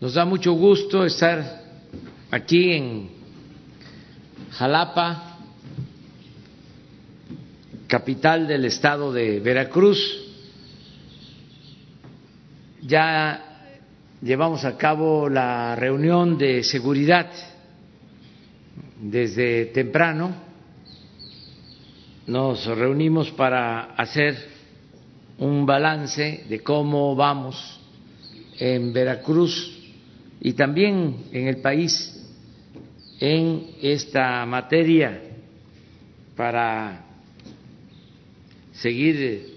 Nos da mucho gusto estar aquí en Jalapa, capital del estado de Veracruz. Ya llevamos a cabo la reunión de seguridad desde temprano. Nos reunimos para hacer un balance de cómo vamos en Veracruz y también en el país en esta materia para seguir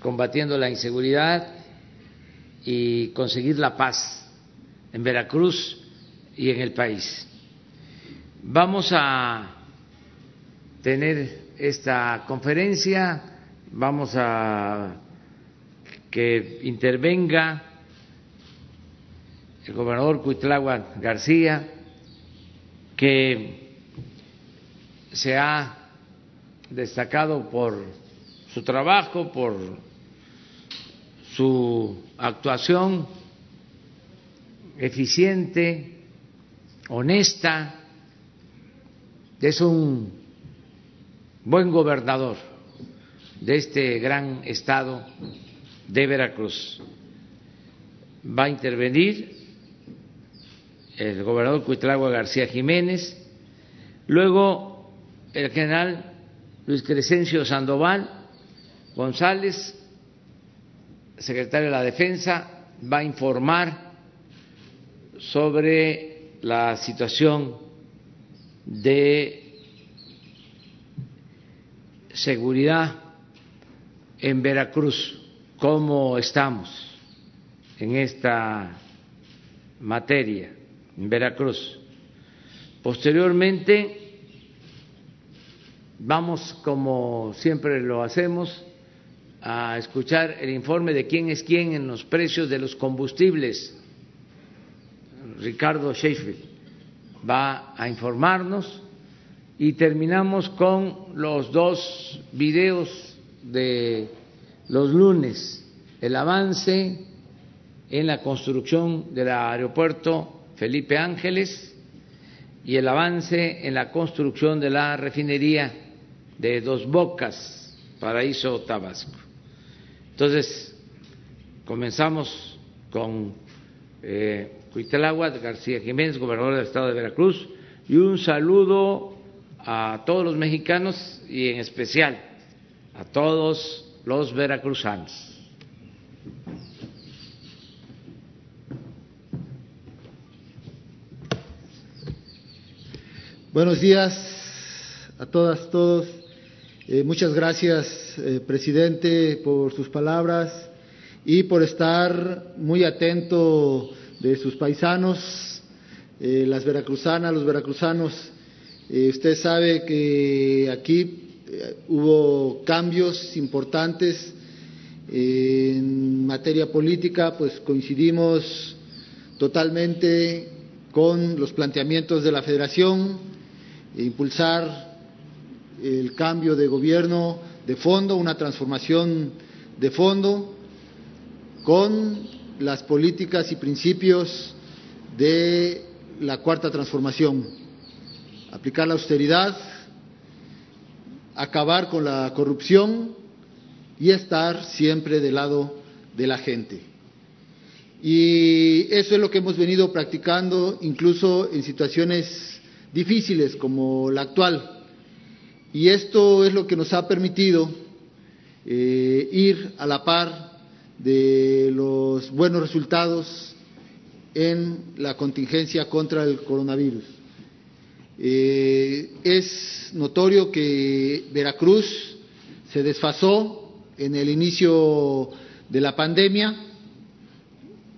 combatiendo la inseguridad y conseguir la paz en Veracruz y en el país. Vamos a tener esta conferencia, vamos a que intervenga el gobernador Cuitlagua García, que se ha destacado por su trabajo, por su actuación eficiente, honesta, es un buen gobernador de este gran estado de Veracruz. Va a intervenir el gobernador Cuitlagua García Jiménez, luego el general Luis Crescencio Sandoval González, secretario de la Defensa, va a informar sobre la situación de seguridad en Veracruz, cómo estamos en esta materia en Veracruz. Posteriormente, vamos, como siempre lo hacemos, a escuchar el informe de quién es quién en los precios de los combustibles. Ricardo Sheffield va a informarnos y terminamos con los dos videos de los lunes, el avance en la construcción del aeropuerto Felipe Ángeles y el avance en la construcción de la refinería de Dos Bocas, Paraíso Tabasco. Entonces, comenzamos con eh, García Jiménez, gobernador del estado de Veracruz, y un saludo a todos los mexicanos y en especial a todos los veracruzanos. Buenos días a todas, todos. Eh, muchas gracias, eh, presidente, por sus palabras y por estar muy atento de sus paisanos, eh, las veracruzanas, los veracruzanos. usted sabe que aquí hubo cambios importantes en materia política, pues coincidimos totalmente con los planteamientos de la Federación impulsar el cambio de gobierno de fondo, una transformación de fondo con las políticas y principios de la cuarta transformación. Aplicar la austeridad, acabar con la corrupción y estar siempre del lado de la gente. Y eso es lo que hemos venido practicando incluso en situaciones difíciles como la actual. Y esto es lo que nos ha permitido eh, ir a la par de los buenos resultados en la contingencia contra el coronavirus. Eh, es notorio que Veracruz se desfasó en el inicio de la pandemia.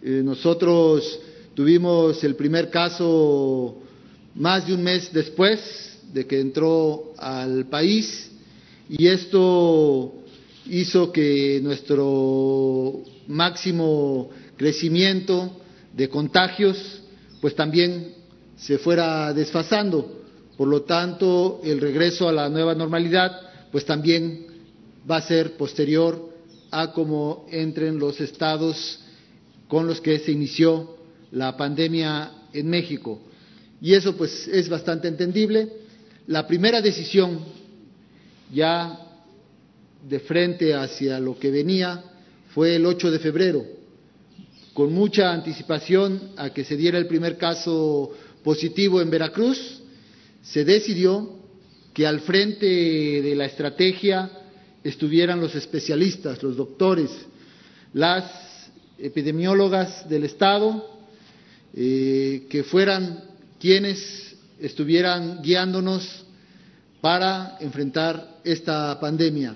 Eh, nosotros tuvimos el primer caso más de un mes después de que entró al país y esto hizo que nuestro máximo crecimiento de contagios pues también se fuera desfasando. Por lo tanto, el regreso a la nueva normalidad pues también va a ser posterior a cómo entren los estados con los que se inició la pandemia en México. Y eso pues es bastante entendible. La primera decisión ya de frente hacia lo que venía fue el 8 de febrero, con mucha anticipación a que se diera el primer caso positivo en Veracruz, se decidió que al frente de la estrategia estuvieran los especialistas, los doctores, las epidemiólogas del Estado, eh, que fueran quienes estuvieran guiándonos para enfrentar esta pandemia.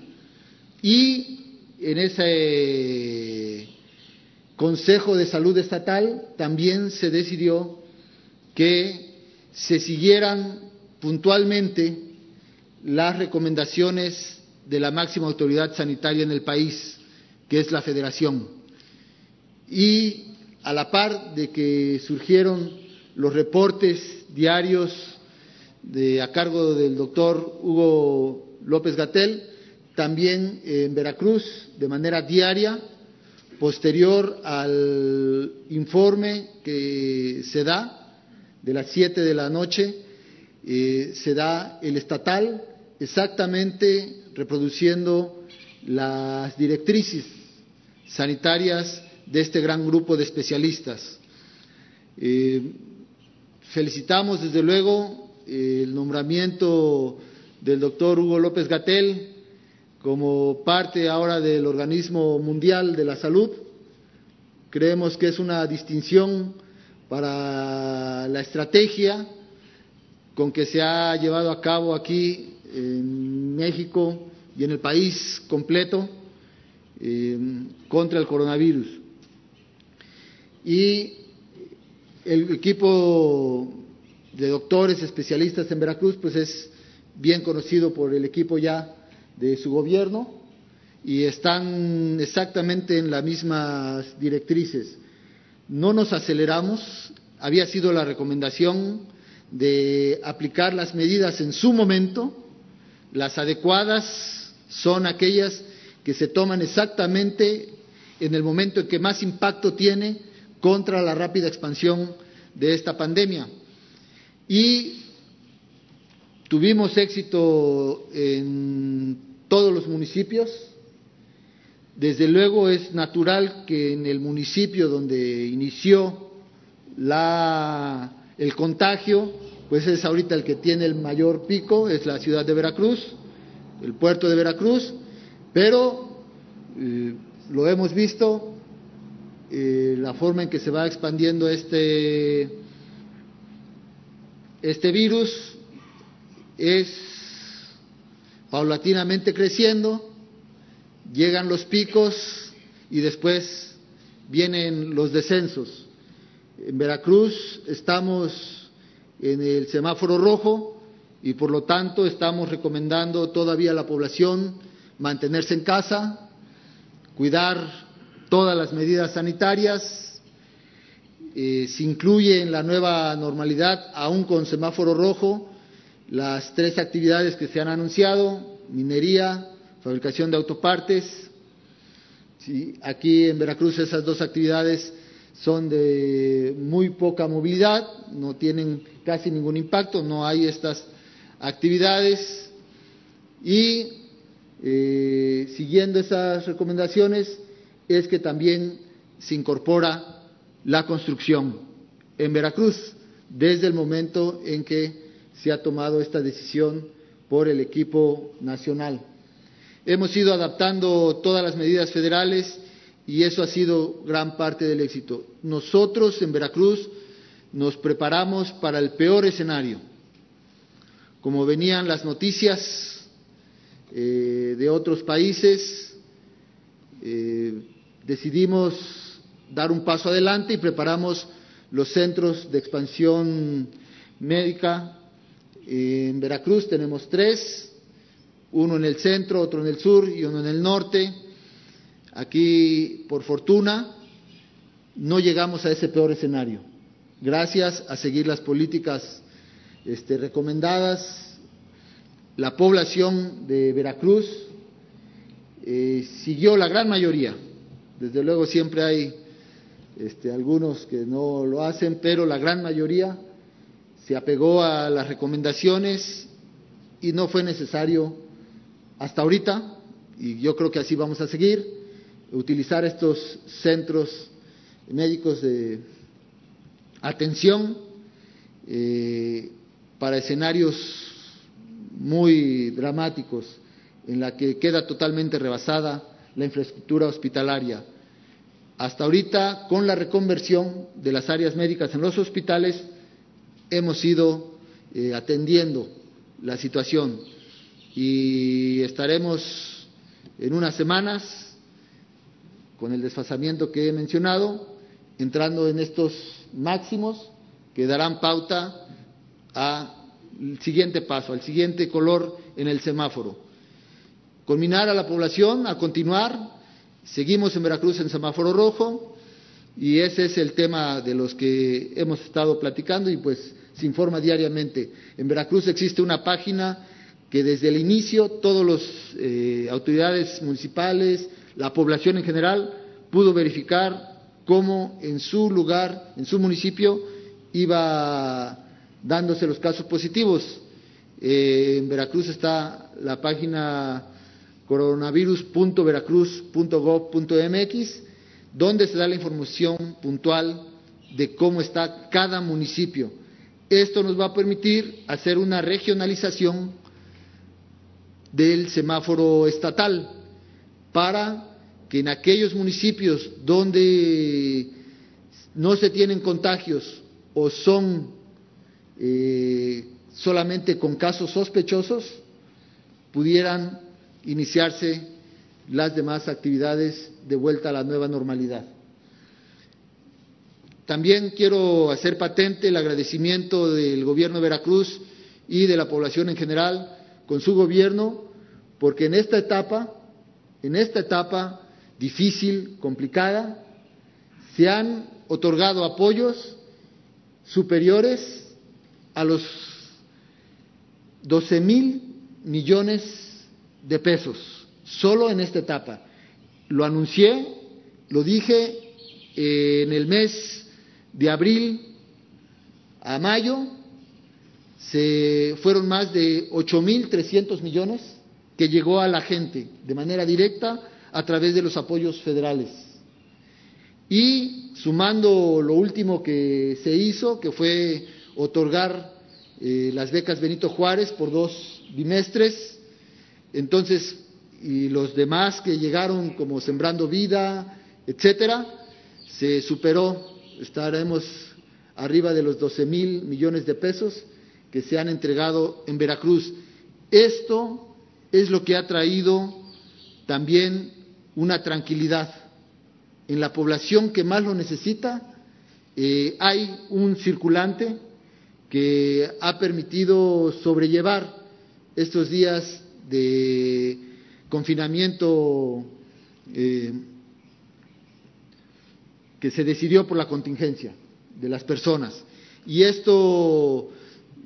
Y en ese Consejo de Salud Estatal también se decidió que se siguieran puntualmente las recomendaciones de la máxima autoridad sanitaria en el país, que es la Federación. Y a la par de que surgieron los reportes diarios de, a cargo del doctor Hugo López Gatel, también en Veracruz, de manera diaria, posterior al informe que se da de las siete de la noche, eh, se da el estatal exactamente reproduciendo las directrices sanitarias de este gran grupo de especialistas. Eh, felicitamos desde luego el nombramiento del doctor Hugo López Gatel como parte ahora del Organismo Mundial de la Salud. Creemos que es una distinción para la estrategia con que se ha llevado a cabo aquí en México y en el país completo eh, contra el coronavirus. Y el equipo de doctores especialistas en Veracruz, pues es bien conocido por el equipo ya de su gobierno y están exactamente en las mismas directrices. No nos aceleramos, había sido la recomendación de aplicar las medidas en su momento, las adecuadas son aquellas que se toman exactamente en el momento en que más impacto tiene contra la rápida expansión de esta pandemia. Y tuvimos éxito en todos los municipios. Desde luego es natural que en el municipio donde inició el contagio, pues es ahorita el que tiene el mayor pico, es la ciudad de Veracruz, el puerto de Veracruz, pero eh, lo hemos visto, eh, la forma en que se va expandiendo este, este virus es paulatinamente creciendo, llegan los picos y después vienen los descensos. En Veracruz estamos en el semáforo rojo y por lo tanto estamos recomendando todavía a la población mantenerse en casa, cuidar todas las medidas sanitarias. Eh, se incluye en la nueva normalidad, aún con semáforo rojo, las tres actividades que se han anunciado, minería, fabricación de autopartes. aquí en Veracruz esas dos actividades son de muy poca movilidad, no tienen casi ningún impacto, no hay estas actividades y eh, siguiendo esas recomendaciones es que también se incorpora la construcción en Veracruz desde el momento en que se ha tomado esta decisión por el equipo nacional. Hemos ido adaptando todas las medidas federales y eso ha sido gran parte del éxito. Nosotros en Veracruz nos preparamos para el peor escenario. Como venían las noticias eh, de otros países, eh, decidimos dar un paso adelante y preparamos los centros de expansión médica en Veracruz tenemos tres, uno en el centro, otro en el sur y uno en el norte. Aquí, por fortuna, no llegamos a ese peor escenario. Gracias a seguir las políticas este, recomendadas, la población de Veracruz eh, siguió la gran mayoría. Desde luego siempre hay este, algunos que no lo hacen, pero la gran mayoría se apegó a las recomendaciones y no fue necesario hasta ahorita, y yo creo que así vamos a seguir, utilizar estos centros médicos de atención eh, para escenarios muy dramáticos en la que queda totalmente rebasada la infraestructura hospitalaria. Hasta ahorita, con la reconversión de las áreas médicas en los hospitales, hemos ido eh, atendiendo la situación y estaremos en unas semanas, con el desfasamiento que he mencionado, entrando en estos máximos que darán pauta al siguiente paso, al siguiente color en el semáforo. Culminar a la población, a continuar. Seguimos en Veracruz en semáforo rojo y ese es el tema de los que hemos estado platicando y pues se informa diariamente. En Veracruz existe una página que desde el inicio todas las eh, autoridades municipales, la población en general, pudo verificar cómo en su lugar, en su municipio, iba dándose los casos positivos. Eh, en Veracruz está la página coronavirus.veracruz.gov.mx, donde se da la información puntual de cómo está cada municipio. Esto nos va a permitir hacer una regionalización del semáforo estatal para que en aquellos municipios donde no se tienen contagios o son eh, solamente con casos sospechosos, pudieran iniciarse las demás actividades de vuelta a la nueva normalidad. También quiero hacer patente el agradecimiento del gobierno de Veracruz y de la población en general con su gobierno, porque en esta etapa, en esta etapa difícil, complicada, se han otorgado apoyos superiores a los 12 mil millones de pesos, solo en esta etapa. Lo anuncié, lo dije eh, en el mes de abril a mayo, se fueron más de 8 mil 300 millones que llegó a la gente de manera directa a través de los apoyos federales. Y sumando lo último que se hizo, que fue otorgar eh, las becas Benito Juárez por dos bimestres, entonces, y los demás que llegaron como Sembrando Vida, etcétera, se superó, estaremos arriba de los 12 mil millones de pesos que se han entregado en Veracruz. Esto es lo que ha traído también una tranquilidad. En la población que más lo necesita eh, hay un circulante que ha permitido sobrellevar estos días de confinamiento eh, que se decidió por la contingencia de las personas. Y esto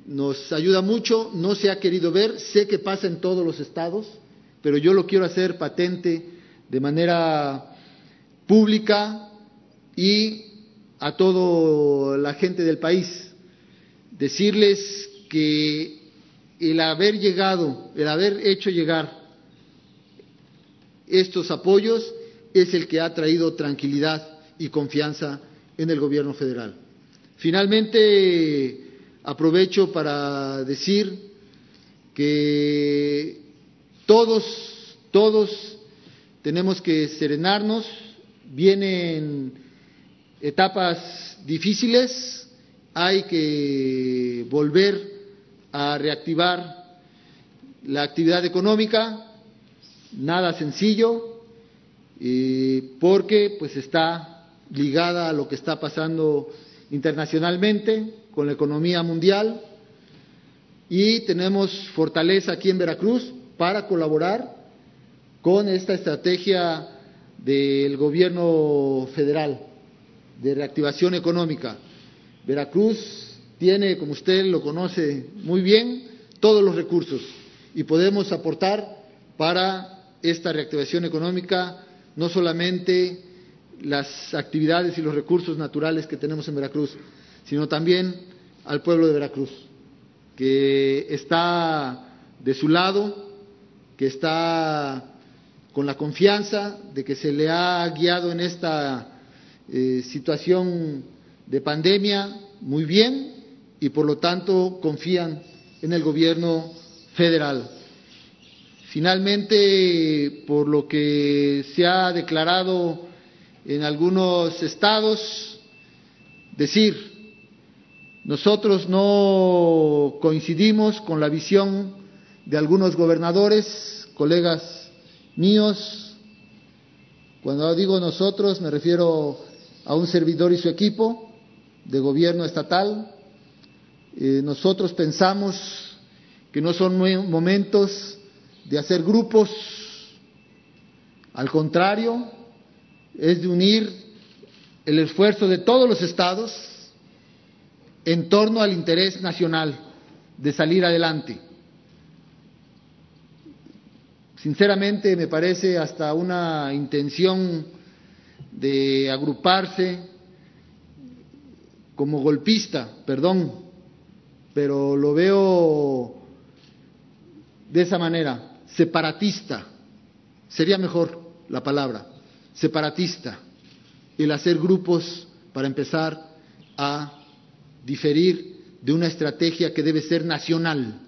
nos ayuda mucho, no se ha querido ver, sé que pasa en todos los estados, pero yo lo quiero hacer patente de manera pública y a toda la gente del país. Decirles que el haber llegado, el haber hecho llegar estos apoyos es el que ha traído tranquilidad y confianza en el gobierno federal. Finalmente, aprovecho para decir que todos, todos tenemos que serenarnos, vienen etapas difíciles, hay que volver a reactivar la actividad económica, nada sencillo, eh, porque pues está ligada a lo que está pasando internacionalmente con la economía mundial y tenemos fortaleza aquí en Veracruz para colaborar con esta estrategia del gobierno federal de reactivación económica. Veracruz tiene, como usted lo conoce muy bien, todos los recursos y podemos aportar para esta reactivación económica no solamente las actividades y los recursos naturales que tenemos en Veracruz, sino también al pueblo de Veracruz, que está de su lado, que está con la confianza de que se le ha guiado en esta eh, situación de pandemia muy bien y por lo tanto confían en el gobierno federal. Finalmente, por lo que se ha declarado en algunos estados, decir, nosotros no coincidimos con la visión de algunos gobernadores, colegas míos. Cuando digo nosotros me refiero a un servidor y su equipo de gobierno estatal. Eh, nosotros pensamos que no son momentos de hacer grupos, al contrario, es de unir el esfuerzo de todos los estados en torno al interés nacional de salir adelante. Sinceramente me parece hasta una intención de agruparse como golpista, perdón, pero lo veo de esa manera, separatista, sería mejor la palabra, separatista, el hacer grupos para empezar a diferir de una estrategia que debe ser nacional.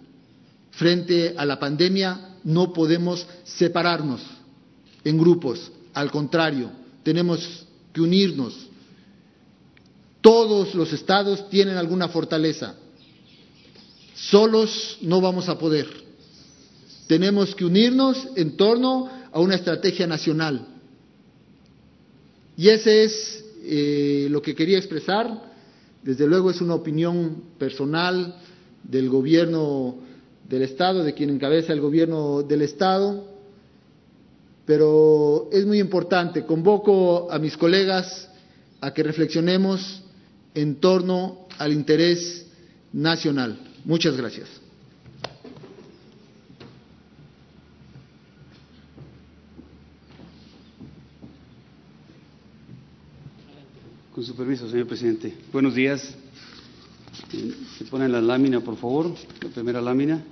Frente a la pandemia no podemos separarnos en grupos, al contrario, tenemos que unirnos. Todos los estados tienen alguna fortaleza. Solos no vamos a poder. Tenemos que unirnos en torno a una estrategia nacional. Y ese es eh, lo que quería expresar. Desde luego es una opinión personal del gobierno del Estado, de quien encabeza el gobierno del Estado, pero es muy importante. Convoco a mis colegas a que reflexionemos en torno al interés nacional. Muchas gracias. Con su permiso, señor presidente. Buenos días. Se pone la lámina, por favor, la primera lámina.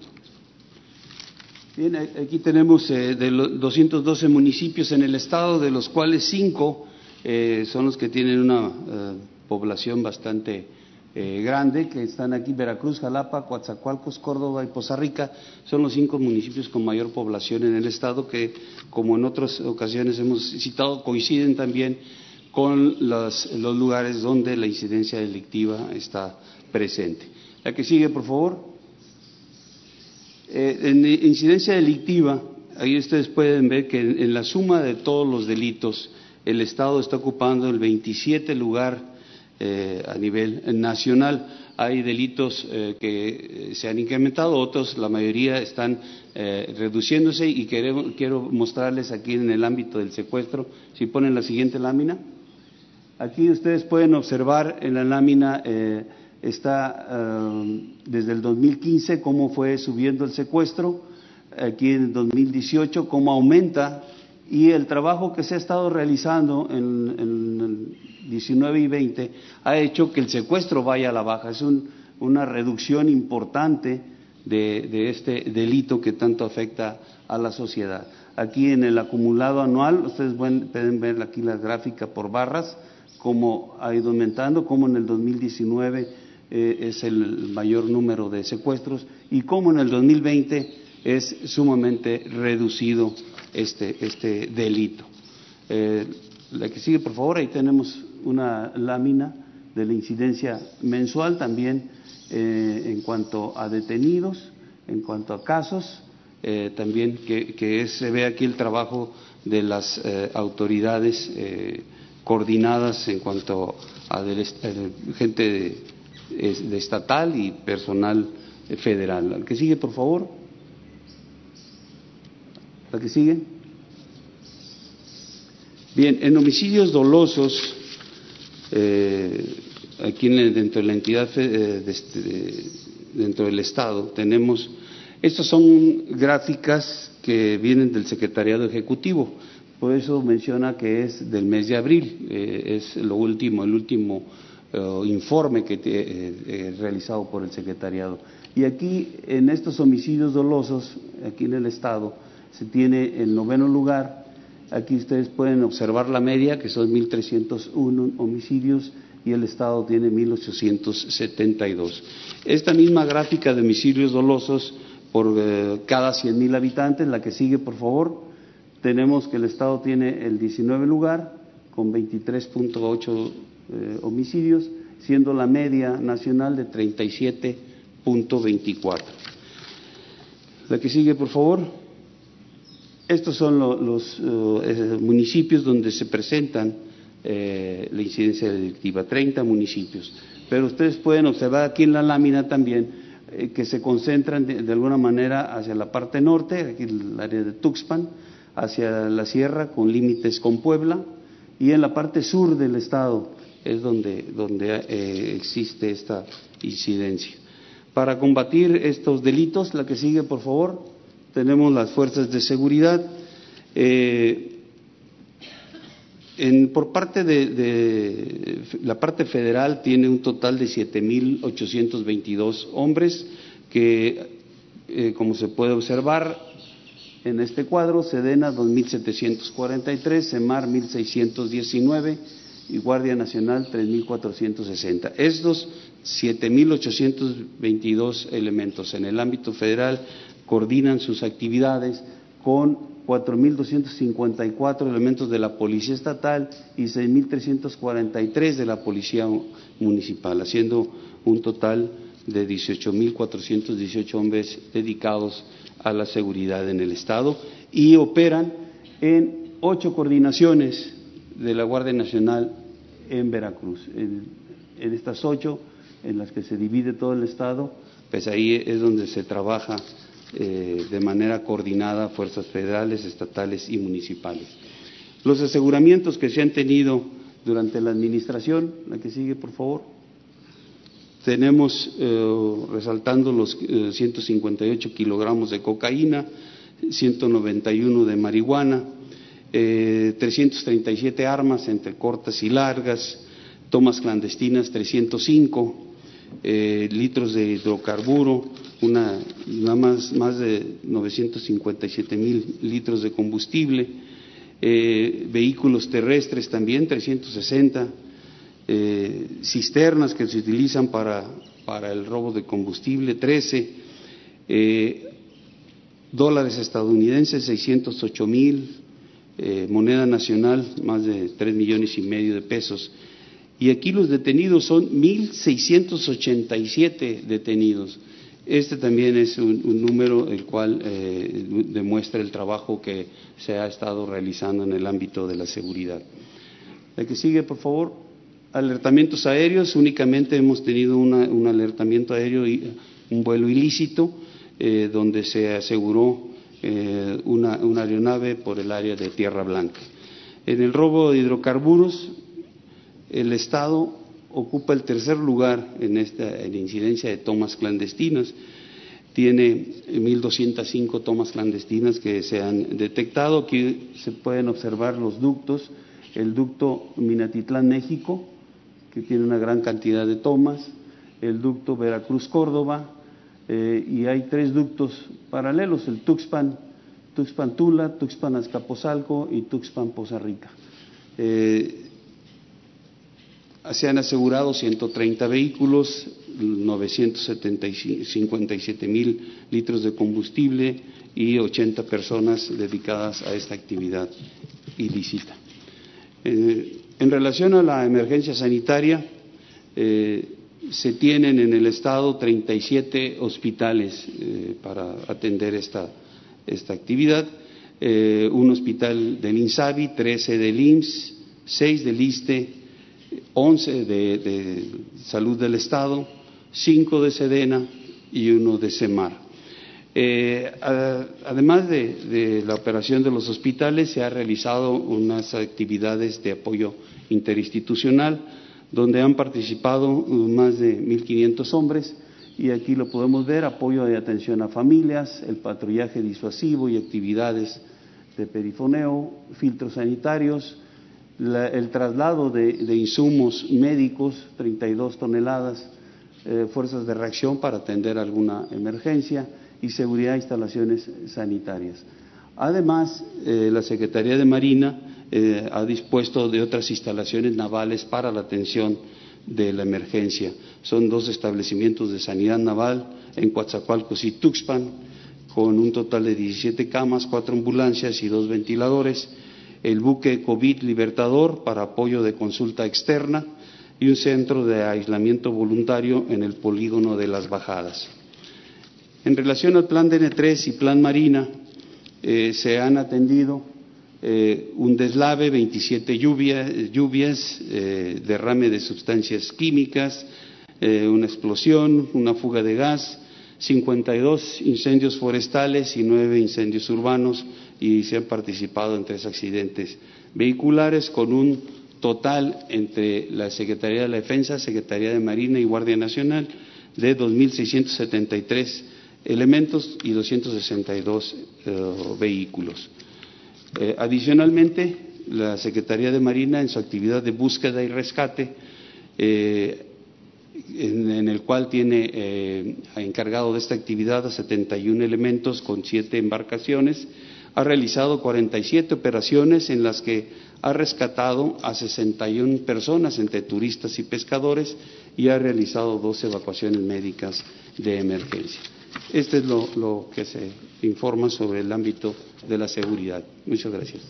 Bien, aquí tenemos eh, de los 212 municipios en el estado, de los cuales cinco eh, son los que tienen una eh, población bastante grande, que están aquí Veracruz, Jalapa, Coatzacoalcos, Córdoba y Poza Rica. Son los cinco municipios con mayor población en el estado que, como en otras ocasiones hemos citado, coinciden también con los lugares donde la incidencia delictiva está presente. La que sigue, por favor. Eh, en incidencia delictiva, ahí ustedes pueden ver que en, la suma de todos los delitos, el Estado está ocupando el 27 lugar eh, a nivel nacional. Hay delitos eh, que se han incrementado, otros, la mayoría, están reduciéndose y quiero mostrarles aquí en el ámbito del secuestro, si ponen la siguiente lámina. Aquí ustedes pueden observar en la lámina está eh, desde el 2015 cómo fue subiendo el secuestro, aquí en el 2018 cómo aumenta y el trabajo que se ha estado realizando en, el 19 y 20 ha hecho que el secuestro vaya a la baja. Es una reducción importante de, de, este delito que tanto afecta a la sociedad. Aquí en el acumulado anual, ustedes pueden ver aquí la gráfica por barras, cómo ha ido aumentando, cómo en el 2019 eh, es el mayor número de secuestros y cómo en el 2020 es sumamente reducido este, este delito. Eh, la que sigue, por favor, ahí tenemos una lámina de la incidencia mensual también eh, en cuanto a detenidos, en cuanto a casos, también que, se ve aquí el trabajo de las autoridades coordinadas en cuanto a gente de estatal y personal federal. ¿La que sigue, por favor? ¿La que sigue? Bien, en homicidios dolosos, eh, aquí dentro de la entidad, eh, este, dentro del Estado, tenemos, estas son gráficas que vienen del Secretariado Ejecutivo, Por eso menciona que es del mes de abril, eh, es lo último, el último eh, informe que eh, realizado por el secretariado. Y aquí, en estos homicidios dolosos, aquí en el Estado, se tiene el noveno lugar. Aquí ustedes pueden observar la media, que son 1.301 homicidios, y el Estado tiene 1.872. Esta misma gráfica de homicidios dolosos por cada 100.000 habitantes, la que sigue, por favor, tenemos que el Estado tiene el 19 lugar con 23.8 eh, homicidios, siendo la media nacional de 37.24. La que sigue, por favor. Estos son los eh, municipios donde se presentan eh, la incidencia delictiva, 30 municipios. Pero ustedes pueden observar aquí en la lámina también que se concentran de, alguna manera hacia la parte norte, aquí el área de Tuxpan, hacia la sierra con límites con Puebla y en la parte sur del estado es donde, donde eh, existe esta incidencia. Para combatir estos delitos, la que sigue, por favor, tenemos las fuerzas de seguridad. Eh, en, por parte de, la parte federal tiene un total de 7.822 hombres que, eh, como se puede observar, en este cuadro, Sedena 2.743, Semar 1.619 y Guardia Nacional 3.460. Estos 7.822 elementos en el ámbito federal coordinan sus actividades con 4.254 elementos de la Policía Estatal y 6.343 de la Policía Municipal, haciendo un total de 18.418 hombres dedicados a la seguridad en el Estado y operan en ocho coordinaciones de la Guardia Nacional en Veracruz. En, estas ocho, en las que se divide todo el Estado, pues ahí es donde se trabaja eh, de manera coordinada fuerzas federales, estatales y municipales. Los aseguramientos que se han tenido durante la administración, la que sigue, por favor. Tenemos, eh, resaltando los 158 eh, kilogramos de cocaína, 191 de marihuana, 337 eh, armas entre cortas y largas, tomas clandestinas 305, litros de hidrocarburo, una, más, más de 957 mil litros de combustible, vehículos terrestres también 360 eh, cisternas que se utilizan para, para, el robo de combustible, 13, eh, dólares estadounidenses, 608 mil, eh, moneda nacional, más de 3 millones y medio de pesos. Y aquí los detenidos son 1.687 detenidos. Este también es un, número el cual eh, demuestra el trabajo que se ha estado realizando en el ámbito de la seguridad. La que sigue, por favor. Alertamientos aéreos, únicamente hemos tenido un alertamiento aéreo, y un vuelo ilícito, eh, donde se aseguró eh, una, aeronave por el área de Tierra Blanca. En el robo de hidrocarburos, el Estado ocupa el tercer lugar en esta en incidencia de tomas clandestinas. Tiene 1.205 tomas clandestinas que se han detectado. Aquí se pueden observar los ductos. El ducto Minatitlán, México, que tiene una gran cantidad de tomas, el ducto Veracruz-Córdoba, eh, y hay tres ductos paralelos, el Tuxpan, Tuxpan Tula, Tuxpan Azcapotzalco y Tuxpan Poza Rica. Eh, se han asegurado 130 vehículos, 957 mil litros de combustible y 80 personas dedicadas a esta actividad ilícita. Eh, en relación a la emergencia sanitaria, eh, se tienen en el Estado 37 hospitales eh, para atender esta, esta actividad, un hospital del INSABI, 13 del IMSS, 6 del ISTE, 11 de, de Salud del Estado, 5 de SEDENA y uno de SEMAR. Eh, además de, la operación de los hospitales, se ha realizado unas actividades de apoyo interinstitucional donde han participado más de 1.500 hombres y aquí lo podemos ver, apoyo de atención a familias, el patrullaje disuasivo y actividades de perifoneo, filtros sanitarios, el traslado de, insumos médicos, 32 toneladas, eh, fuerzas de reacción para atender alguna emergencia y seguridad de instalaciones sanitarias. Además, eh, la Secretaría de Marina eh, ha dispuesto de otras instalaciones navales para la atención de la emergencia. Son dos establecimientos de sanidad naval en Coatzacoalcos y Tuxpan, con un total de 17 camas, cuatro ambulancias y dos ventiladores, el buque COVID Libertador para apoyo de consulta externa y un centro de aislamiento voluntario en el polígono de las Bajadas. En relación al plan DN3 y plan Marina, eh, se han atendido eh, un deslave, 27 lluvias, eh, derrame de sustancias químicas, una explosión, una fuga de gas, 52 incendios forestales y nueve incendios urbanos y se han participado en tres accidentes vehiculares con un total entre la Secretaría de la Defensa, Secretaría de Marina y Guardia Nacional de 2.673 elementos y 262 eh, vehículos. Eh, adicionalmente, la Secretaría de Marina, en su actividad de búsqueda y rescate, eh, en, el cual tiene encargado de esta actividad a 71 elementos con siete embarcaciones, ha realizado 47 operaciones en las que ha rescatado a 61 personas entre turistas y pescadores y ha realizado dos evacuaciones médicas de emergencia. Este es lo, que se informa sobre el ámbito de la seguridad. Muchas gracias.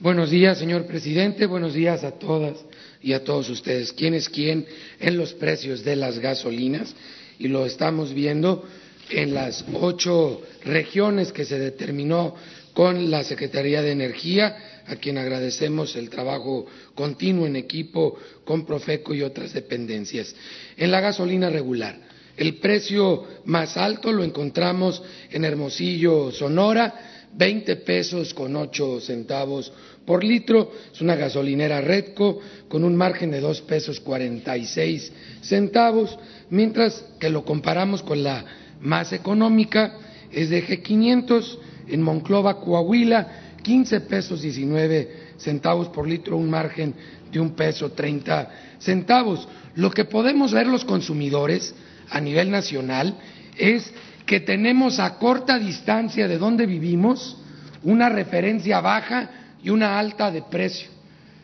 Buenos días, señor presidente. Buenos días a todas y a todos ustedes. ¿Quién es quién en los precios de las gasolinas? Y lo estamos viendo en las ocho regiones que se determinó con la Secretaría de Energía a quien agradecemos el trabajo continuo en equipo con Profeco y otras dependencias. En la gasolina regular, el precio más alto lo encontramos en Hermosillo, Sonora, 20 pesos con 8 centavos por litro. Es una gasolinera Redco con un margen de 2 pesos 46 centavos, mientras que lo comparamos con la más económica, es de G500 en Monclova, Coahuila, 15 pesos 19 centavos por litro, un margen de un peso 30 centavos. Lo que podemos ver los consumidores a nivel nacional es que tenemos a corta distancia de donde vivimos una referencia baja y una alta de precio.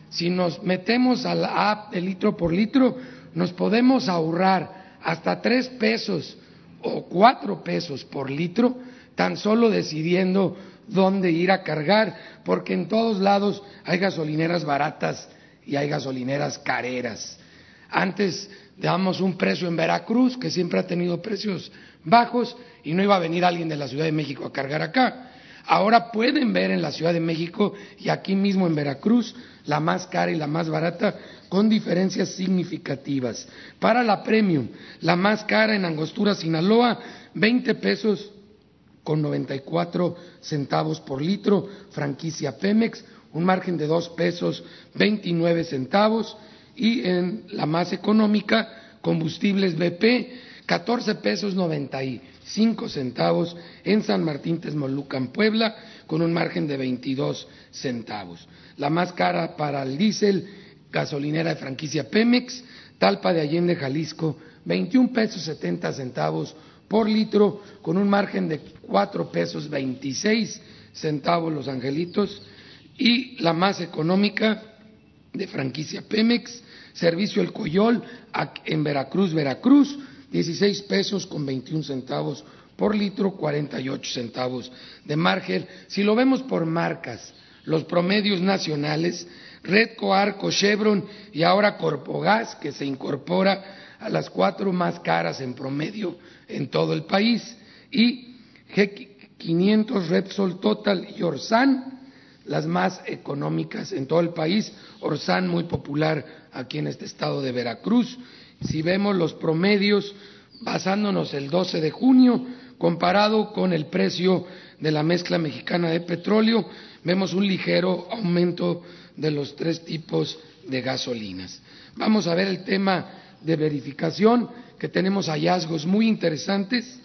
Si nos metemos a la app de litro por litro, nos podemos ahorrar hasta tres pesos o cuatro pesos por litro, tan solo decidiendo dónde ir a cargar, porque en todos lados hay gasolineras baratas y hay gasolineras careras. Antes dábamos un precio en Veracruz, que siempre ha tenido precios bajos, y no iba a venir alguien de la Ciudad de México a cargar acá. Ahora pueden ver en la Ciudad de México y aquí mismo en Veracruz la más cara y la más barata con diferencias significativas. Para la Premium, la más cara en Angostura, Sinaloa, 20 pesos con 94 centavos por litro, franquicia Pemex, un margen de dos pesos 29 centavos y en la más económica, combustibles BP, 14 pesos 95 centavos en San Martín Texmolucan, Puebla, con un margen de 22 centavos. La más cara para el diésel, gasolinera de franquicia Pemex, Talpa de Allende, Jalisco, 21 pesos 70 centavos por litro, con un margen de cuatro pesos veintiséis centavos los angelitos, y la más económica de franquicia Pemex, servicio El Coyol en Veracruz, Veracruz, 16 pesos con 21 centavos por litro, 48 centavos de margen. Si lo vemos por marcas, los promedios nacionales, Redco, Arco, Chevron y ahora Corpogas, que se incorpora a las cuatro más caras en promedio en todo el país, y G500, Repsol Total y Orsan, las más económicas en todo el país, Orsan muy popular aquí en este estado de Veracruz. Si vemos los promedios, basándonos el 12 de junio, comparado con el precio de la mezcla mexicana de petróleo, vemos un ligero aumento de los tres tipos de gasolinas. Vamos a ver el tema de verificación, que tenemos hallazgos muy interesantes.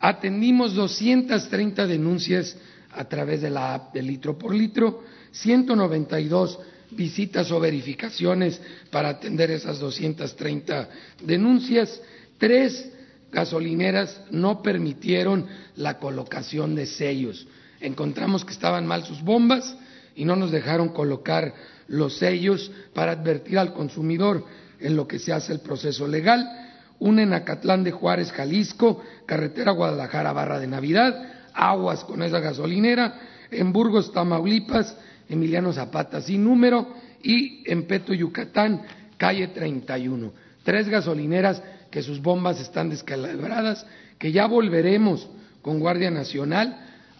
Atendimos 230 denuncias a través de la app de litro por litro, 192 visitas o verificaciones para atender esas 230 denuncias, tres gasolineras no permitieron la colocación de sellos. Encontramos que estaban mal sus bombas y no nos dejaron colocar los sellos para advertir al consumidor en lo que se hace el proceso legal. Una en Acatlán de Juárez, Jalisco, carretera Guadalajara, Barra de Navidad, aguas con esa gasolinera. En Burgos, Tamaulipas, Emiliano Zapata sin número. Y en Peto, Yucatán, calle 31. Tres gasolineras que sus bombas están descalabradas, que ya volveremos con Guardia Nacional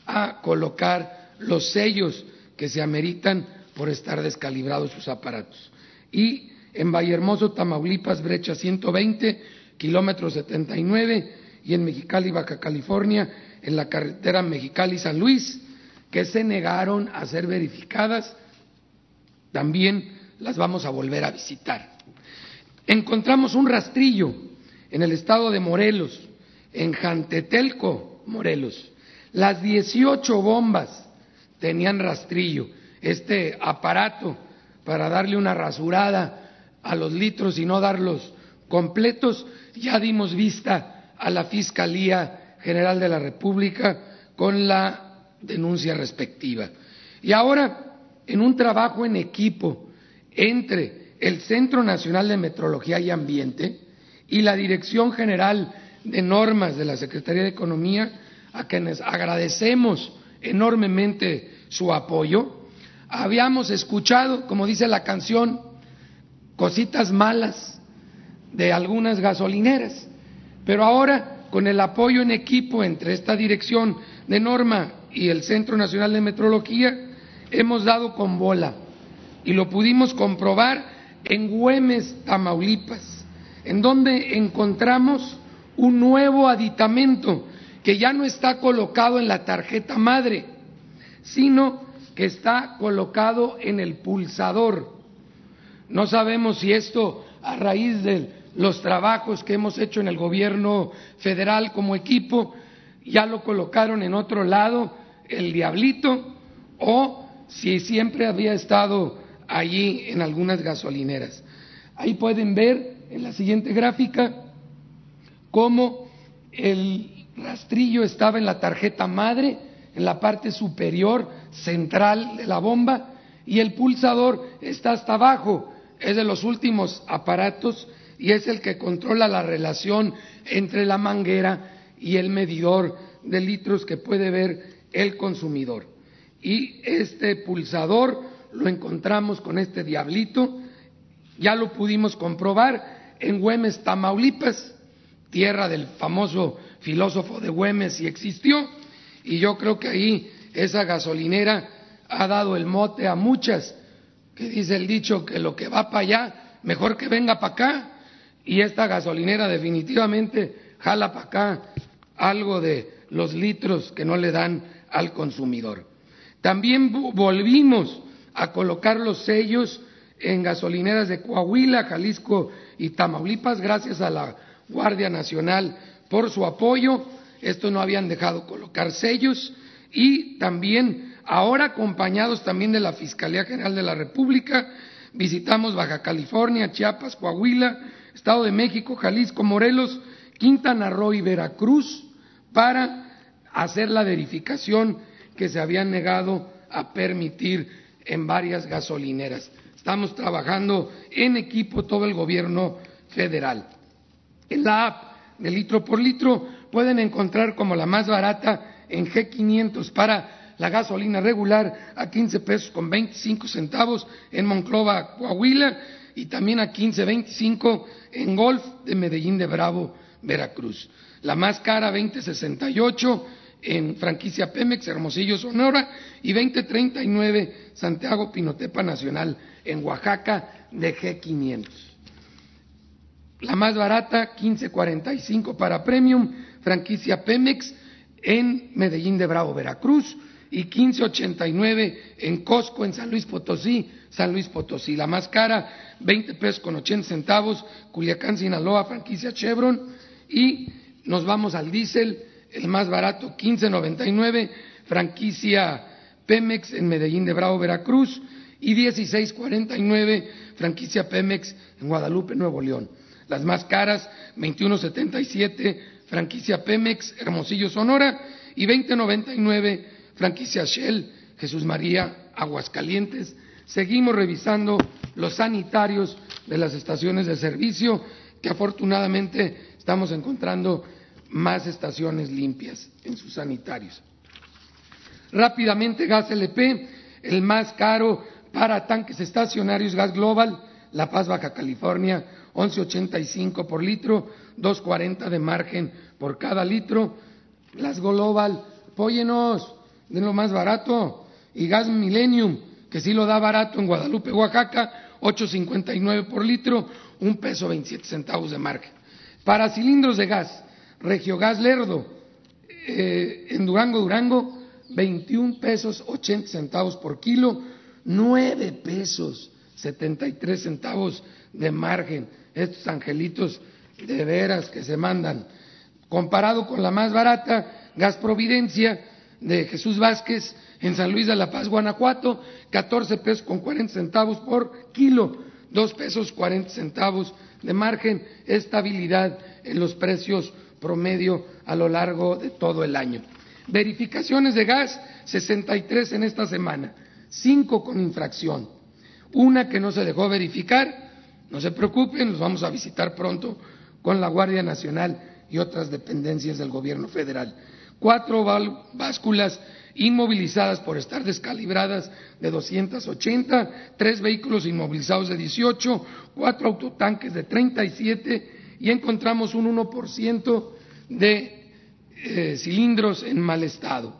a colocar los sellos que se ameritan por estar descalibrados sus aparatos. Y en Vallehermoso, Tamaulipas, brecha 120, kilómetro 79, y en Mexicali, Baja California, en la carretera Mexicali-San Luis, que se negaron a ser verificadas, también las vamos a volver a visitar. Encontramos un rastrillo en el estado de Morelos, en Jantetelco, Morelos. Las 18 bombas tenían rastrillo, este aparato para darle una rasurada a los litros y no darlos completos, ya dimos vista a la Fiscalía General de la República con la denuncia respectiva. Y ahora, en un trabajo en equipo entre el Centro Nacional de Metrología y Ambiente y la Dirección General de Normas de la Secretaría de Economía, a quienes agradecemos enormemente su apoyo, habíamos escuchado, como dice la canción, cositas malas de algunas gasolineras, pero ahora con el apoyo en equipo entre esta dirección de norma y el Centro Nacional de Metrología, hemos dado con bola y lo pudimos comprobar en Güemes, Tamaulipas, en donde encontramos un nuevo aditamento que ya no está colocado en la tarjeta madre, sino que está colocado en el pulsador. No sabemos si esto, a raíz de los trabajos que hemos hecho en el gobierno federal como equipo, ya lo colocaron en otro lado, el diablito, o si siempre había estado allí en algunas gasolineras. Ahí pueden ver en la siguiente gráfica cómo el rastrillo estaba en la tarjeta madre, en la parte superior central de la bomba, y el pulsador está hasta abajo, es de los últimos aparatos y es el que controla la relación entre la manguera y el medidor de litros que puede ver el consumidor. Y este pulsador lo encontramos con este diablito, ya lo pudimos comprobar en Güemes, Tamaulipas, tierra del famoso filósofo de Güemes y existió, y yo creo que ahí esa gasolinera ha dado el mote a muchas que dice el dicho que lo que va para allá, mejor que venga para acá, y esta gasolinera definitivamente jala para acá algo de los litros que no le dan al consumidor. También volvimos a colocar los sellos en gasolineras de Coahuila, Jalisco y Tamaulipas, gracias a la Guardia Nacional por su apoyo. Esto no habían dejado colocar sellos y también Ahora, acompañados también de la Fiscalía General de la República, visitamos Baja California, Chiapas, Coahuila, Estado de México, Jalisco, Morelos, Quintana Roo y Veracruz para hacer la verificación que se habían negado a permitir en varias gasolineras. Estamos trabajando en equipo todo el gobierno federal. En la app de litro por litro pueden encontrar como la más barata en G500 para la gasolina regular a 15 pesos con 25 centavos en Monclova, Coahuila, y también a 15.25 en Golf de Medellín de Bravo, Veracruz. La más cara 20.68 en franquicia Pemex, Hermosillo, Sonora, y 20.39 Santiago Pinotepa Nacional en Oaxaca de G500. La más barata 15.45 para Premium, franquicia Pemex en Medellín de Bravo, Veracruz, y 15.89 en Costco en San Luis Potosí, San Luis Potosí. La más cara, 20 pesos con 80 centavos, Culiacán, Sinaloa, franquicia Chevron. Y nos vamos al diésel el más barato 15.99, franquicia Pemex en Medellín de Bravo, Veracruz, y 16.49, franquicia Pemex en Guadalupe, Nuevo León. Las más caras, 21.77, franquicia Pemex, Hermosillo, Sonora, y 20.99, franquicia Shell, Jesús María, Aguascalientes. Seguimos revisando los sanitarios de las estaciones de servicio, que afortunadamente estamos encontrando más estaciones limpias en sus sanitarios. Rápidamente, gas LP, el más caro para tanques estacionarios, gas global, La Paz, Baja California, 11.85 por litro, 2.40 de margen por cada litro. Gas global, apóyenos, de lo más barato. Y gas Millennium, que sí lo da barato en Guadalupe, Oaxaca, 8.59 por litro, un peso 27 centavos de margen. Para cilindros de gas, Regiogas Lerdo, eh, en Durango, Durango, 21 pesos 80 centavos por kilo, 9 pesos 73 centavos de margen. Estos angelitos de veras que se mandan. Comparado con la más barata, Gas Providencia de Jesús Vázquez en San Luis de la Paz, Guanajuato, 14 pesos con 40 centavos por kilo, 2 pesos 40 centavos de margen, estabilidad en los precios promedio a lo largo de todo el año. Verificaciones de gas, 63 en esta semana, 5 con infracción. Una que no se dejó verificar, no se preocupen, los vamos a visitar pronto con la Guardia Nacional y otras dependencias del Gobierno federal. Cuatro básculas inmovilizadas por estar descalibradas de 280, tres vehículos inmovilizados de 18, cuatro autotanques de 37 y encontramos un 1% de eh, cilindros en mal estado,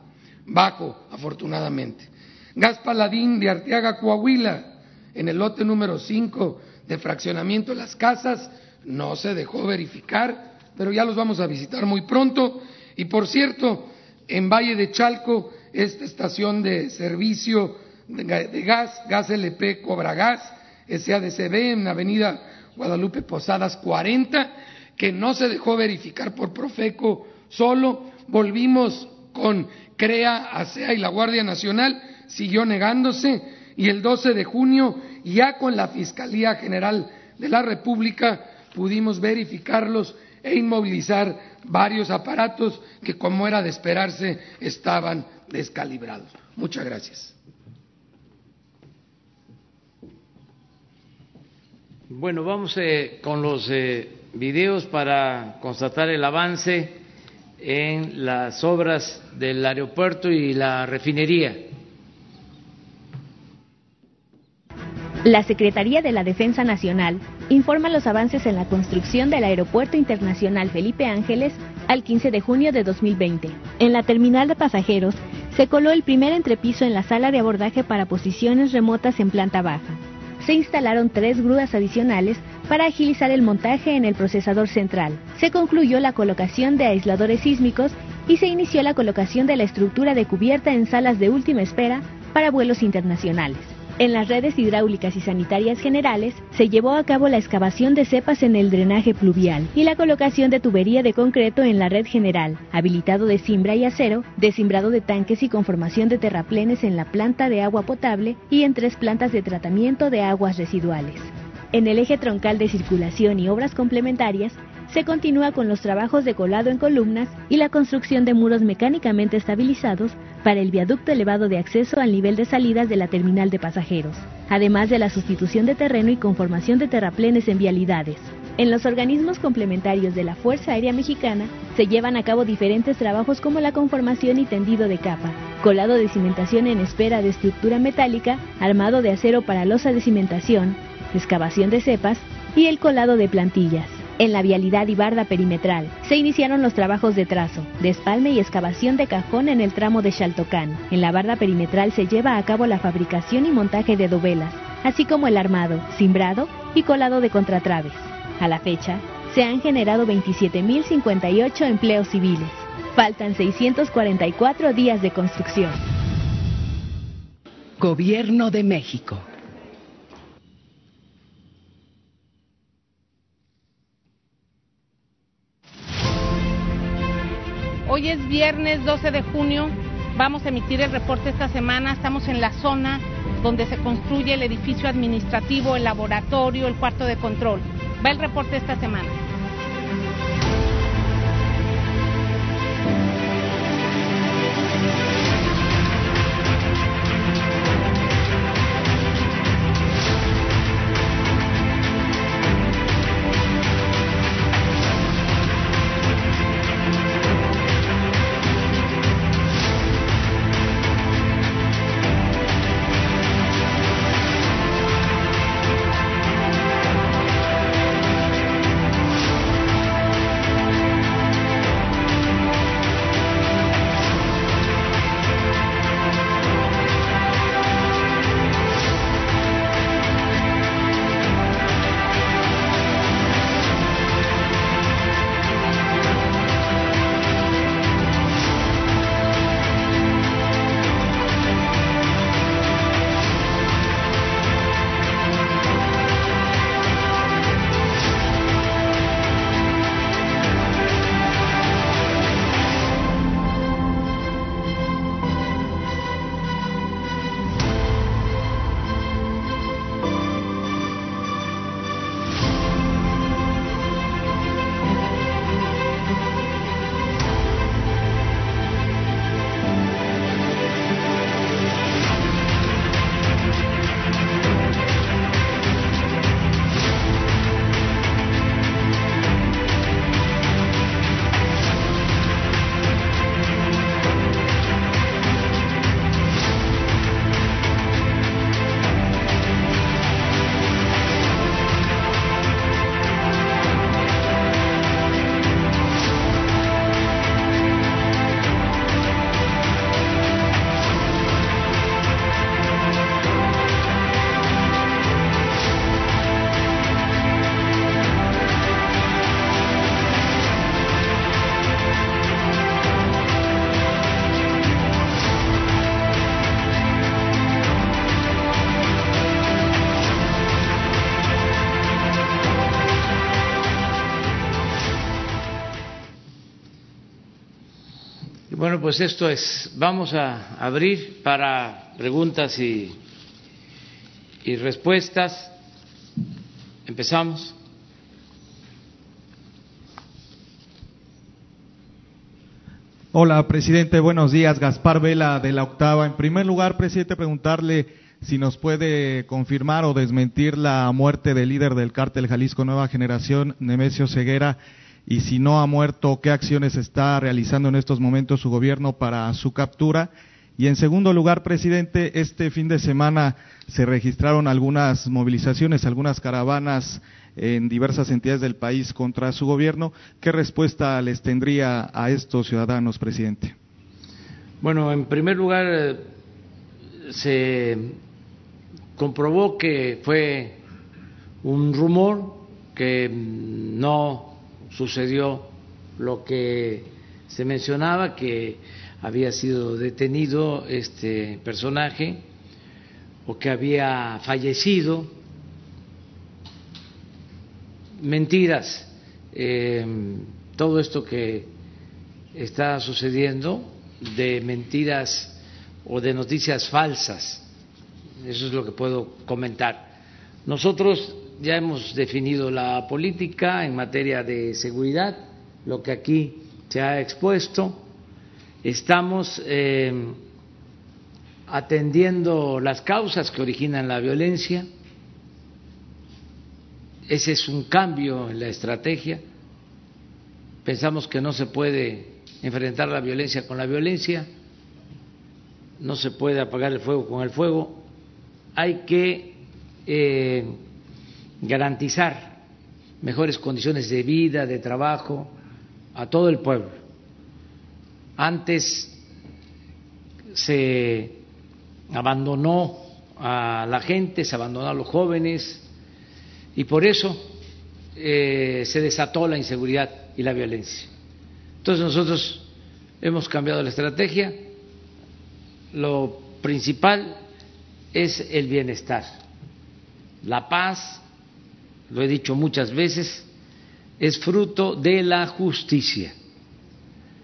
bajo, afortunadamente. Gas Paladín de Arteaga, Coahuila, en el lote número 5 de fraccionamiento de las casas, no se dejó verificar, pero ya los vamos a visitar muy pronto. Y por cierto, en Valle de Chalco, esta estación de servicio de gas, Gas LP Cobra Gas, SADCB, en Avenida Guadalupe Posadas 40, que no se dejó verificar por Profeco solo, volvimos con CREA, ASEA y la Guardia Nacional, siguió negándose y el 12 de junio ya con la Fiscalía General de la República pudimos verificarlos e inmovilizar varios aparatos que, como era de esperarse, estaban descalibrados. Muchas gracias. Bueno, vamos eh, con los eh, videos para constatar el avance en las obras del aeropuerto y la refinería. La Secretaría de la Defensa Nacional informa los avances en la construcción del Aeropuerto Internacional Felipe Ángeles al 15 de junio de 2020. En la terminal de pasajeros se coló el primer entrepiso en la sala de abordaje para posiciones remotas en planta baja se instalaron tres grúas adicionales para agilizar el montaje en el procesador central. Se concluyó la colocación de aisladores sísmicos y se inició la colocación de la estructura de cubierta en salas de última espera para vuelos internacionales. En las redes hidráulicas y sanitarias generales se llevó a cabo la excavación de cepas en el drenaje pluvial y la colocación de tubería de concreto en la red general, habilitado de cimbra y acero, desimbrado de tanques y conformación de terraplenes en la planta de agua potable y en tres plantas de tratamiento de aguas residuales. En el eje troncal de circulación y obras complementarias, se continúa con los trabajos de colado en columnas y la construcción de muros mecánicamente estabilizados para el viaducto elevado de acceso al nivel de salidas de la terminal de pasajeros, además de la sustitución de terreno y conformación de terraplenes en vialidades. En los organismos complementarios de la Fuerza Aérea Mexicana se llevan a cabo diferentes trabajos como la conformación y tendido de capa, colado de cimentación en espera de estructura metálica, armado de acero para losa de cimentación, excavación de cepas y el colado de plantillas. En la vialidad y barda perimetral se iniciaron los trabajos de trazo, despalme y excavación de cajón en el tramo de Chaltocán. En la barda perimetral se lleva a cabo la fabricación y montaje de dovelas, así como el armado, cimbrado y colado de contratraves. A la fecha, se han generado 27.058 empleos civiles. Faltan 644 días de construcción. Gobierno de México. Hoy es viernes 12 de junio, vamos a emitir el reporte esta semana, estamos en la zona donde se construye el edificio administrativo, el laboratorio, el cuarto de control. Va el reporte esta semana. Pues esto es, vamos a abrir para preguntas y, y respuestas. Empezamos. Hola, presidente. Buenos días. Gaspar Vela de la Octava. En primer lugar, presidente, preguntarle si nos puede confirmar o desmentir la muerte del líder del cártel Jalisco Nueva Generación, Nemesio Ceguera, y si no ha muerto, qué acciones está realizando en estos momentos su gobierno para su captura. Y en segundo lugar, presidente, este fin de semana se registraron algunas movilizaciones, algunas caravanas en diversas entidades del país contra su gobierno. ¿Qué respuesta les tendría a estos ciudadanos, presidente? Bueno, en primer lugar, eh, se comprobó que fue un rumor que no sucedió lo que se mencionaba, que había sido detenido este personaje o que había fallecido. Mentiras, eh, todo esto que está sucediendo de mentiras o de noticias falsas, eso es lo que puedo comentar. Nosotros ya hemos definido la política en materia de seguridad, lo que aquí se ha expuesto. Estamos eh, atendiendo las causas que originan la violencia. Ese es un cambio en la estrategia. Pensamos que no se puede enfrentar la violencia con la violencia, no se puede apagar el fuego con el fuego. Hay que eh, garantizar mejores condiciones de vida, de trabajo a todo el pueblo. Antes se abandonó a la gente, se abandonó a los jóvenes y por eso eh, se desató la inseguridad y la violencia. Entonces nosotros hemos cambiado la estrategia. Lo principal es el bienestar, la paz, lo he dicho muchas veces, es fruto de la justicia.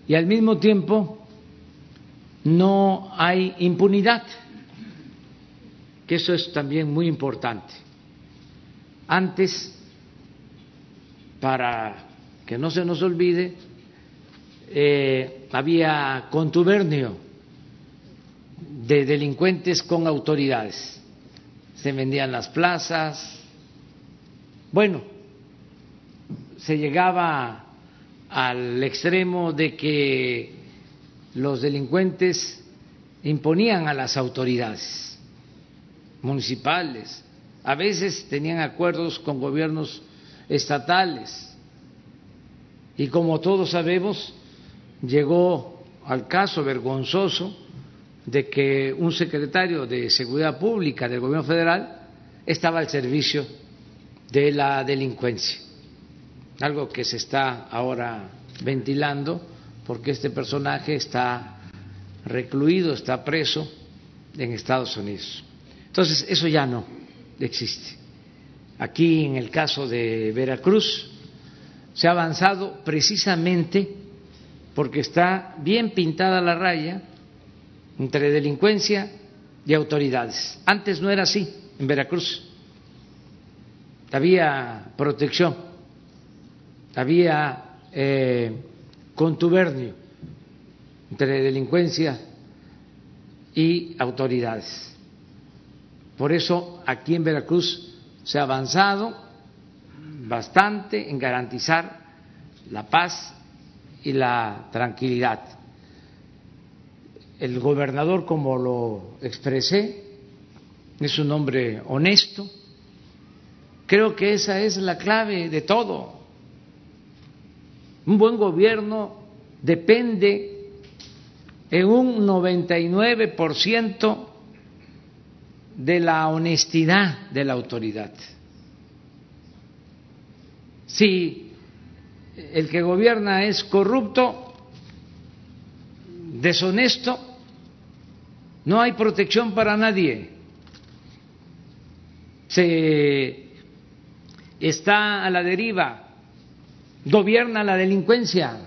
y al mismo tiempo no hay impunidad, que eso es también muy importante. Antes, para que no se nos olvide, eh, había contubernio de delincuentes con autoridades. Se vendían las plazas. Bueno, se llegaba al extremo de que los delincuentes imponían a las autoridades municipales, a veces tenían acuerdos con gobiernos estatales. Y como todos sabemos llegó al caso vergonzoso de que un secretario de Seguridad Pública del Gobierno Federal estaba al servicio de la delincuencia, algo que se está ahora ventilando porque este personaje está recluido, está preso en Estados Unidos. Entonces, eso ya no existe. Aquí, en el caso de Veracruz, se ha avanzado precisamente porque está bien pintada la raya entre delincuencia y autoridades. Antes no era así en Veracruz. Había protección, había eh, contubernio entre delincuencia y autoridades. Por eso aquí en Veracruz se ha avanzado bastante en garantizar la paz y la tranquilidad. El gobernador, como lo expresé, es un hombre honesto. Creo que esa es la clave de todo. Un buen gobierno depende en un 99% de la honestidad de la autoridad. Si el que gobierna es corrupto, deshonesto, no hay protección para nadie. Se está a la deriva, gobierna la delincuencia,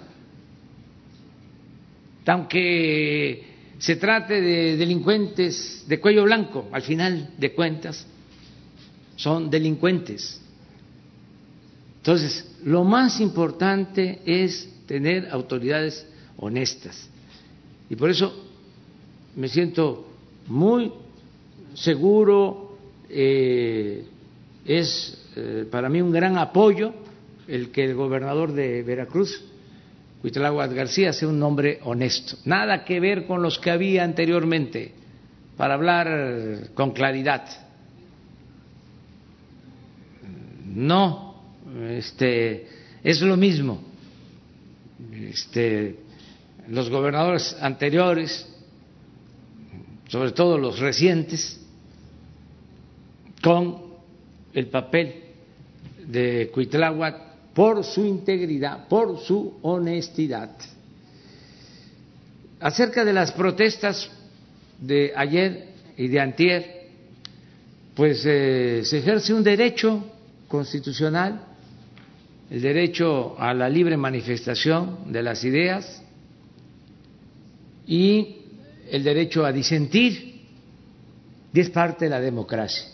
aunque se trate de delincuentes de cuello blanco, al final de cuentas son delincuentes. Entonces, lo más importante es tener autoridades honestas. Y por eso me siento muy seguro, eh, es eh, para mí un gran apoyo el que el gobernador de Veracruz, Huitláhuac García, sea un hombre honesto. Nada que ver con los que había anteriormente, para hablar con claridad. No este, es lo mismo. Este, los gobernadores anteriores, sobre todo los recientes, con el papel de Cuitláhuac por su integridad, por su honestidad. Acerca de las protestas de ayer y de antier, pues eh, se ejerce un derecho constitucional el derecho a la libre manifestación de las ideas y el derecho a disentir, y es parte de la democracia.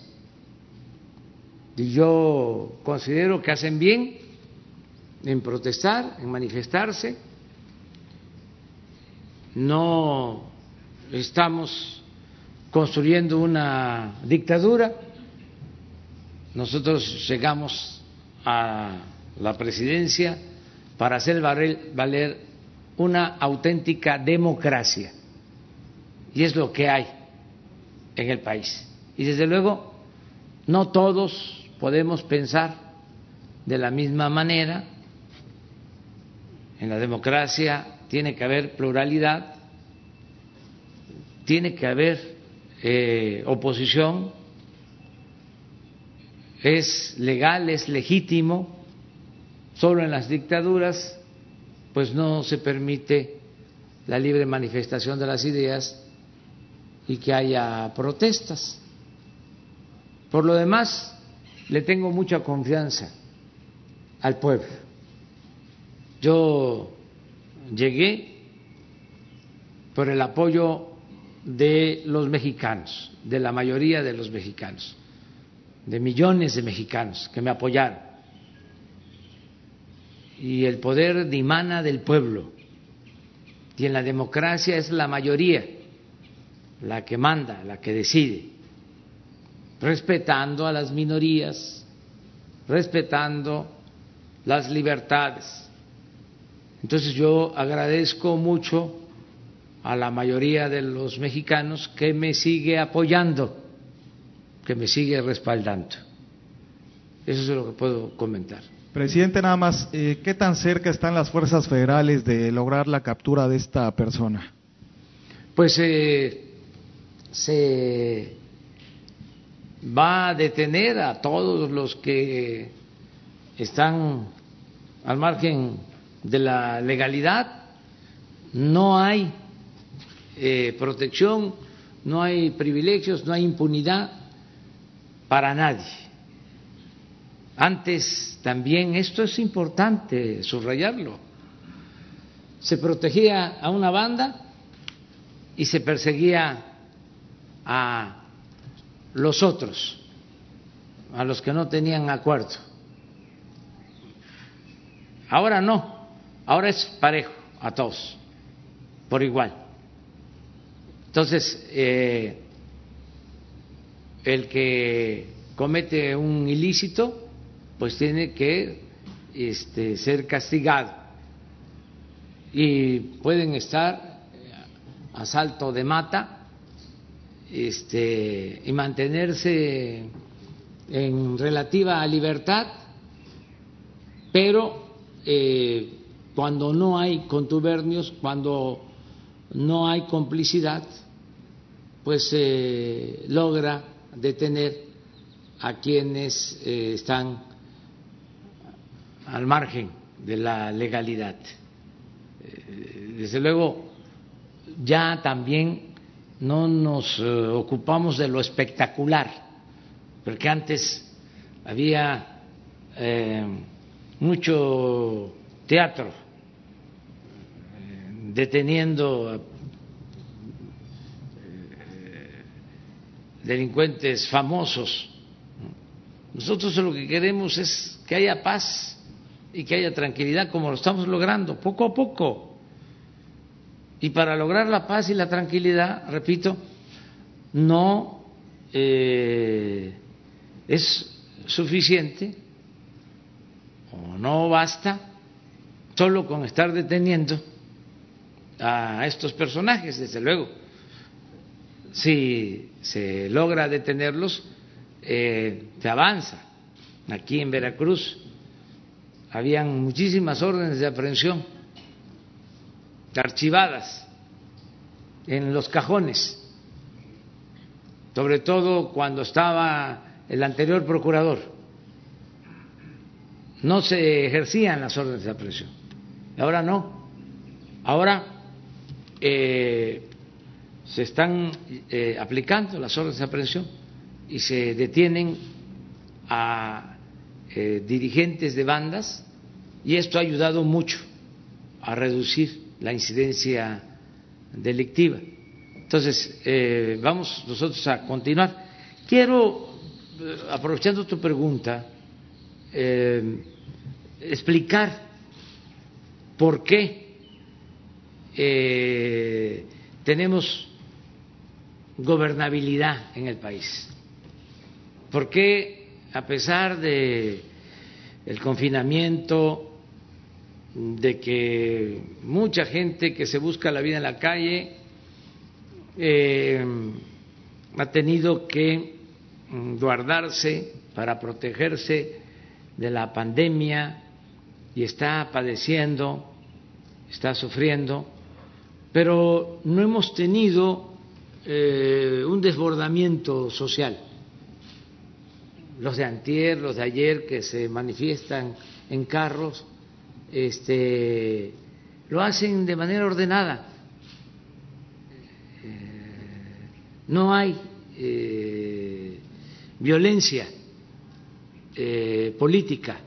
Y yo considero que hacen bien en protestar, en manifestarse. No estamos construyendo una dictadura. Nosotros llegamos a la presidencia para hacer valer una auténtica democracia. Y es lo que hay en el país. Y desde luego, no todos podemos pensar de la misma manera. En la democracia tiene que haber pluralidad, tiene que haber eh, oposición, es legal, es legítimo Solo en las dictaduras, pues no se permite la libre manifestación de las ideas y que haya protestas. Por lo demás, le tengo mucha confianza al pueblo. Yo llegué por el apoyo de los mexicanos, de la mayoría de los mexicanos, de millones de mexicanos que me apoyaron. Y el poder dimana del pueblo. Y en la democracia es la mayoría la que manda, la que decide, respetando a las minorías, respetando las libertades. Entonces yo agradezco mucho a la mayoría de los mexicanos que me sigue apoyando, que me sigue respaldando. Eso es lo que puedo comentar. Presidente, nada más, eh, ¿qué tan cerca están las fuerzas federales de lograr la captura de esta persona? Pues eh, se va a detener a todos los que están al margen de la legalidad. No hay eh, protección, no hay privilegios, no hay impunidad para nadie. Antes también, esto es importante subrayarlo, se protegía a una banda y se perseguía a los otros, a los que no tenían acuerdo. Ahora no, ahora es parejo a todos, por igual. Entonces, eh, el que comete un ilícito, pues tiene que este, ser castigado. Y pueden estar a salto de mata este, y mantenerse en relativa libertad, pero eh, cuando no hay contubernios, cuando no hay complicidad, pues se logra detener a quienes eh, están al margen de la legalidad. Eh, desde luego, ya también no nos eh, ocupamos de lo espectacular, porque antes había mucho teatro deteniendo delincuentes famosos. Nosotros lo que queremos es que haya paz y que haya tranquilidad como lo estamos logrando, poco a poco. Y para lograr la paz y la tranquilidad, repito, no eh, es suficiente o no basta solo con estar deteniendo a estos personajes, desde luego si se logra detenerlos, eh, se avanza. Aquí en Veracruz habían muchísimas órdenes de aprehensión archivadas en los cajones, sobre todo cuando estaba el anterior procurador. No se ejercían las órdenes de aprehensión. Ahora no. Ahora eh, se están eh, aplicando las órdenes de aprehensión y se detienen a eh, dirigentes de bandas y esto ha ayudado mucho a reducir la incidencia delictiva. Entonces, eh, vamos nosotros a continuar. Quiero, aprovechando tu pregunta, explicar por qué tenemos gobernabilidad en el país. Porque a pesar de el confinamiento, de que mucha gente que se busca la vida en la calle eh, ha tenido que guardarse para protegerse de la pandemia y está padeciendo, está sufriendo, pero no hemos tenido eh, un desbordamiento social. Los de antier, los de ayer que se manifiestan en carros, este, lo hacen de manera ordenada. Eh, no hay eh, violencia política.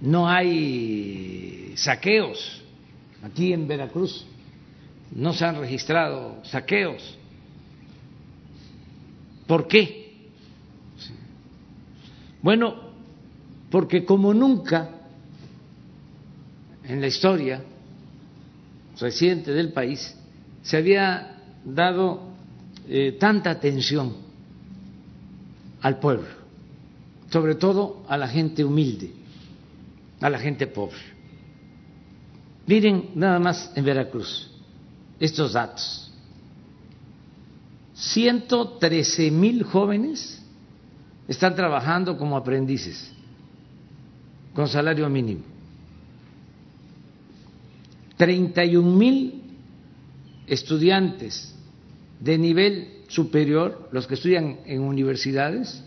No hay saqueos. Aquí en Veracruz no se han registrado saqueos. ¿Por qué? Bueno, porque como nunca en la historia reciente del país se había dado eh, tanta atención al pueblo, sobre todo a la gente humilde, a la gente pobre. Miren nada más en Veracruz estos datos. 113 mil jóvenes están trabajando como aprendices con salario mínimo. 31 mil estudiantes de nivel superior, los que estudian en universidades,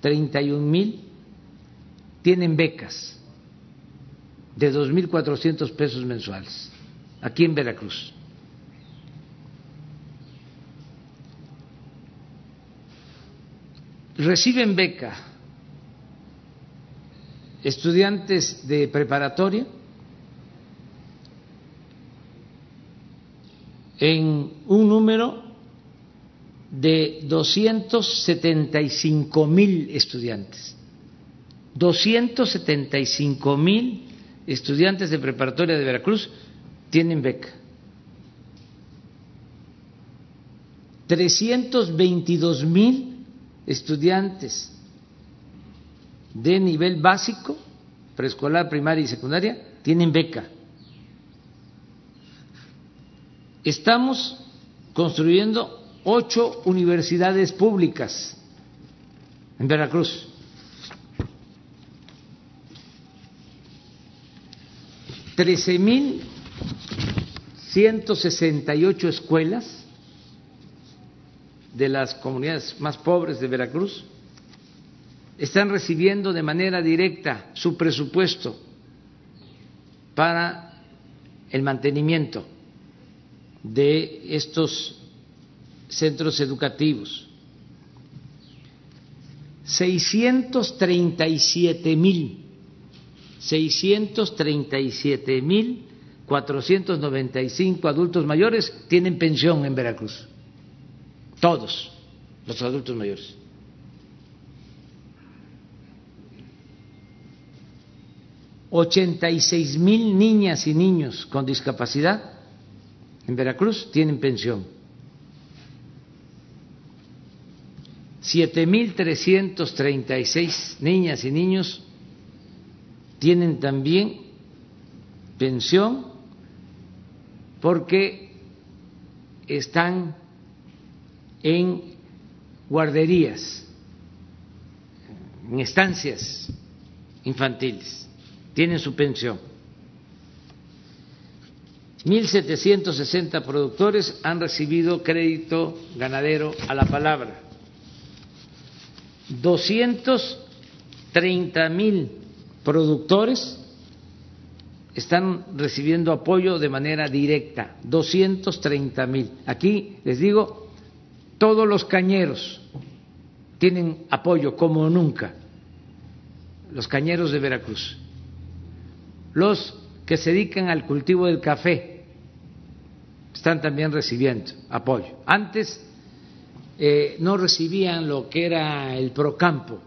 31 mil tienen becas de 2.400 pesos mensuales aquí en Veracruz. Reciben beca estudiantes de preparatoria en un número de 275 mil estudiantes. 275 mil estudiantes de preparatoria de Veracruz tienen beca. 322 mil estudiantes de nivel básico, preescolar, primaria y secundaria, tienen beca. Estamos construyendo ocho universidades públicas en Veracruz. Trece mil ciento sesenta y ocho escuelas de las comunidades más pobres de Veracruz están recibiendo de manera directa su presupuesto para el mantenimiento de estos centros educativos. 637 mil, 637 mil 495 adultos mayores tienen pensión en Veracruz todos los adultos mayores. Ochenta y seis mil niñas y niños con discapacidad en Veracruz tienen pensión. Siete mil trescientos treinta y seis niñas y niños tienen también pensión porque están en guarderías, en estancias infantiles, tienen su pensión. 1.760 productores han recibido crédito ganadero a la palabra. 230 mil productores están recibiendo apoyo de manera directa, 230 mil. Aquí les digo, todos los cañeros tienen apoyo como nunca, los cañeros de Veracruz. Los que se dedican al cultivo del café están también recibiendo apoyo. Antes eh, no recibían lo que era el procampo,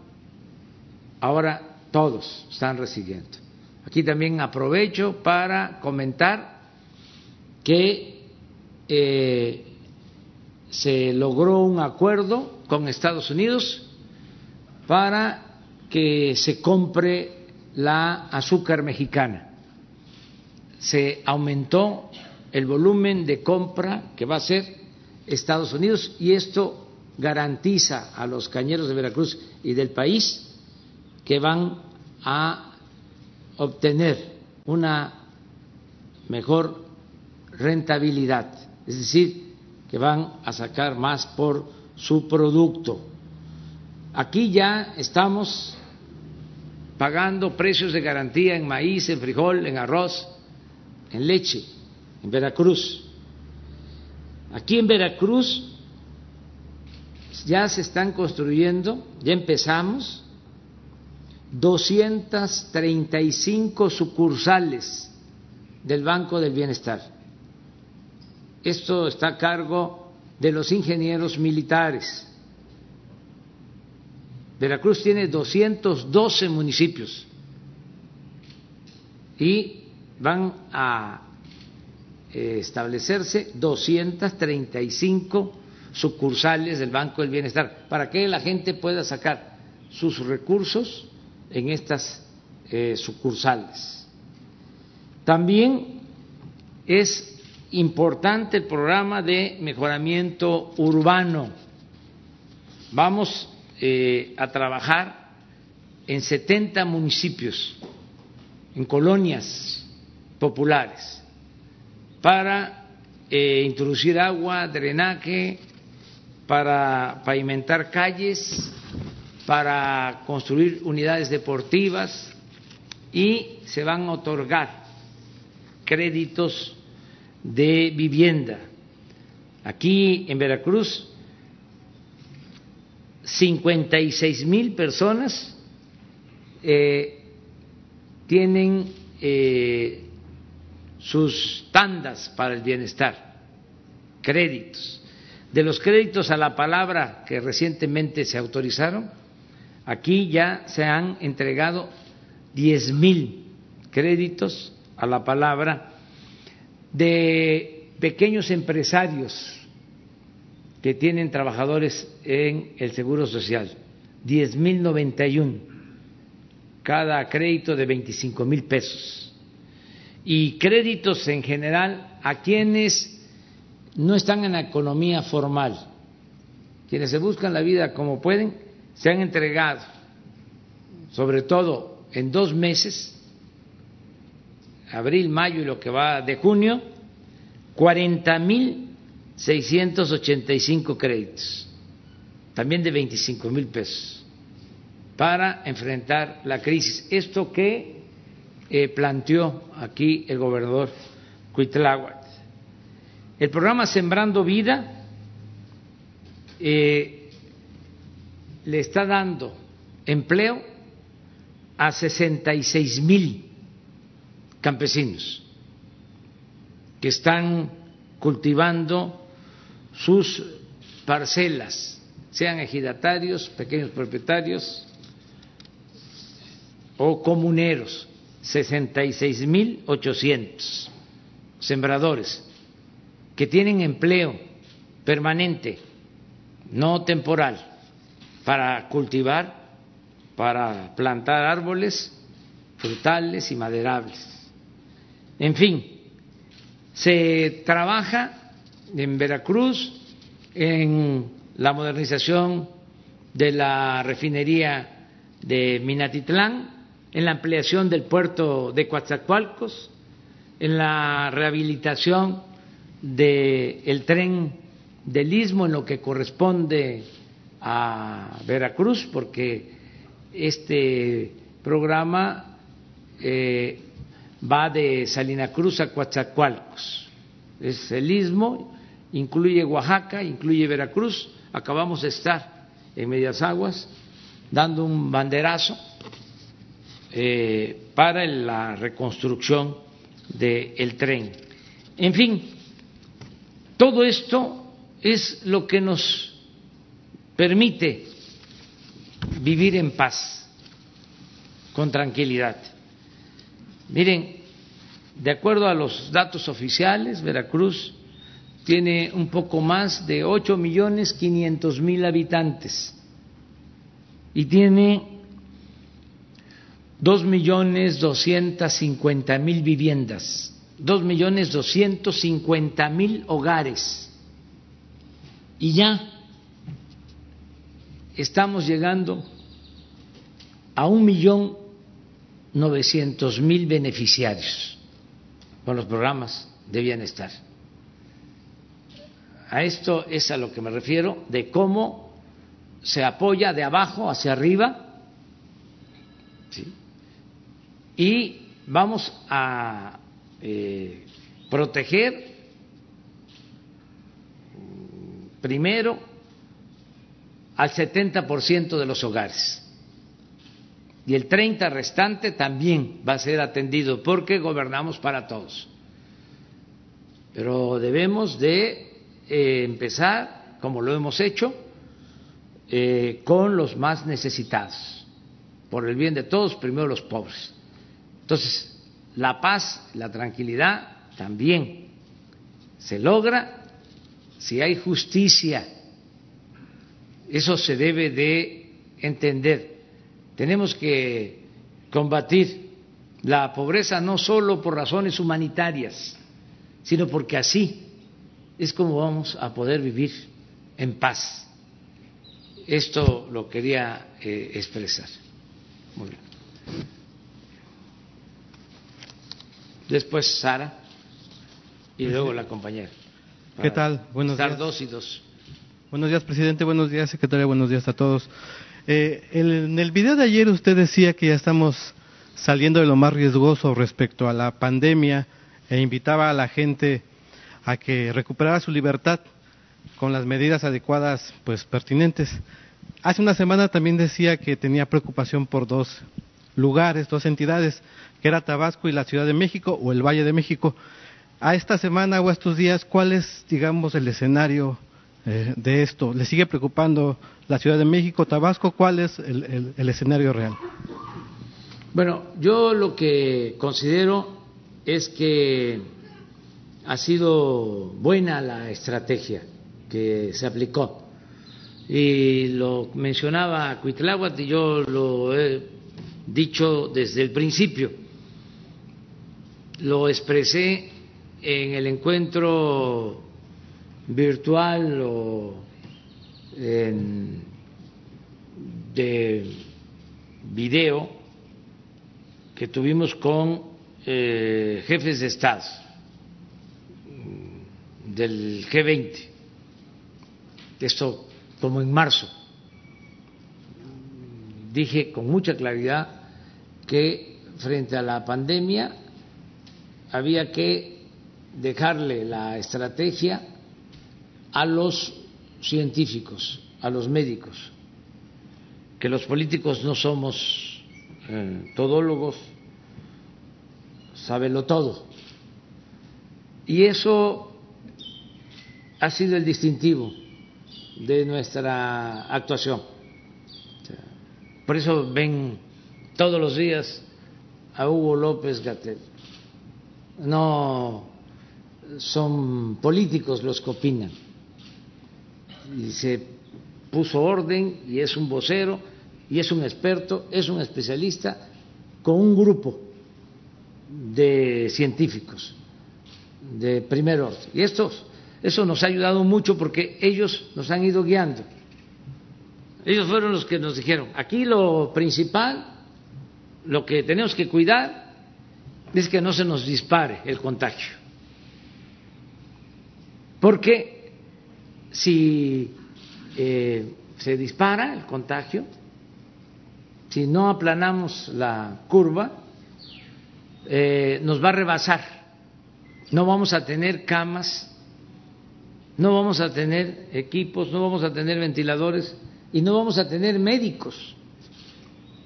ahora todos están recibiendo. Aquí también aprovecho para comentar que eh, se logró un acuerdo con Estados Unidos para que se compre la azúcar mexicana. Se aumentó el volumen de compra que va a hacer Estados Unidos y esto garantiza a los cañeros de Veracruz y del país que van a obtener una mejor rentabilidad, es decir, que van a sacar más por su producto. Aquí ya estamos pagando precios de garantía en maíz, en frijol, en arroz, en leche, en Veracruz. Aquí en Veracruz ya se están construyendo, ya empezamos 235 sucursales del Banco del Bienestar. Esto está a cargo de los ingenieros militares. Veracruz tiene 212 municipios y van a eh, establecerse 235 sucursales del Banco del Bienestar para que la gente pueda sacar sus recursos en estas eh, sucursales. También es importante el programa de mejoramiento urbano. Vamos eh, a trabajar en 70 municipios, en colonias populares, para eh, introducir agua, drenaje, para pavimentar calles, para construir unidades deportivas y se van a otorgar créditos de vivienda. Aquí en Veracruz, 56 mil personas eh, tienen eh, sus tandas para el bienestar, créditos. De los créditos a la palabra que recientemente se autorizaron, aquí ya se han entregado 10 mil créditos a la palabra de pequeños empresarios que tienen trabajadores en el Seguro Social, 10.091, cada crédito de 25 mil pesos. Y créditos en general a quienes no están en la economía formal, quienes se buscan la vida como pueden, se han entregado, sobre todo en dos meses, abril, mayo y lo que va de junio, cuarenta mil seiscientos ochenta y cinco créditos, también de veinticinco mil pesos, para enfrentar la crisis. Esto que eh, planteó aquí el gobernador Cuitláhuac. El programa Sembrando Vida eh, le está dando empleo a sesenta y seis mil campesinos que están cultivando sus parcelas, sean ejidatarios, pequeños propietarios o comuneros, 66.800 sembradores que tienen empleo permanente, no temporal, para cultivar, para plantar árboles frutales y maderables. En fin, se trabaja en Veracruz en la modernización de la refinería de Minatitlán, en la ampliación del puerto de Coatzacoalcos, en la rehabilitación del tren del Istmo en lo que corresponde a Veracruz, porque este programa eh, va de Salina Cruz a Coatzacoalcos. Es el istmo, incluye Oaxaca, incluye Veracruz. Acabamos de estar en Medias Aguas dando un banderazo eh, para la reconstrucción del tren. En fin, todo esto es lo que nos permite vivir en paz, con tranquilidad. Miren, de acuerdo a los datos oficiales, Veracruz tiene un poco más de ocho millones quinientos mil habitantes y tiene dos millones doscientos cincuenta mil viviendas, dos millones doscientos cincuenta mil hogares. Y ya estamos llegando a un millón 900 mil beneficiarios con los programas de bienestar. A esto es a lo que me refiero, de cómo se apoya de abajo hacia arriba y vamos a eh, proteger primero al 70% de los hogares y el 30 restante también va a ser atendido porque gobernamos para todos. Pero debemos de eh, empezar, como lo hemos hecho, eh, con los más necesitados, por el bien de todos, primero los pobres. Entonces, la paz, la tranquilidad también se logra si hay justicia. Eso se debe de entender. Tenemos que combatir la pobreza no solo por razones humanitarias, sino porque así es como vamos a poder vivir en paz. Esto lo quería eh, expresar. Muy bien. Después Sara y luego la compañera. ¿Qué tal? Buenos días. dos y dos. Buenos días, presidente. Buenos días, secretaria. Buenos días a todos. Eh, en el video de ayer usted decía que ya estamos saliendo de lo más riesgoso respecto a la pandemia e invitaba a la gente a que recuperara su libertad con las medidas adecuadas pues pertinentes. Hace una semana también decía que tenía preocupación por dos lugares, dos entidades, que era Tabasco y la Ciudad de México o el Valle de México. A esta semana o a estos días, ¿cuál es, digamos, el escenario eh, de esto? ¿Le sigue preocupando la Ciudad de México, Tabasco? ¿Cuál es el, el escenario real? Bueno, yo lo que considero es que ha sido buena la estrategia que se aplicó. Y lo mencionaba Cuitláhuac y yo lo he dicho desde el principio. Lo expresé en el encuentro virtual o de video que tuvimos con eh, jefes de Estado del G20, esto como en marzo, dije con mucha claridad que frente a la pandemia había que dejarle la estrategia a los científicos, a los médicos, que los políticos no somos eh, todólogos, sábelo todo. Y eso ha sido el distintivo de nuestra actuación. Por eso ven todos los días a Hugo López Gatel. No son políticos los que opinan. Y se puso orden y es un vocero y es un experto, es un especialista con un grupo de científicos de primer orden. Y estos, eso nos ha ayudado mucho porque ellos nos han ido guiando. Ellos fueron los que nos dijeron, aquí lo principal, lo que tenemos que cuidar es que no se nos dispare el contagio. Porque si eh, se dispara el contagio, si no aplanamos la curva, eh, nos va a rebasar. No vamos a tener camas, no vamos a tener equipos, no vamos a tener ventiladores y no vamos a tener médicos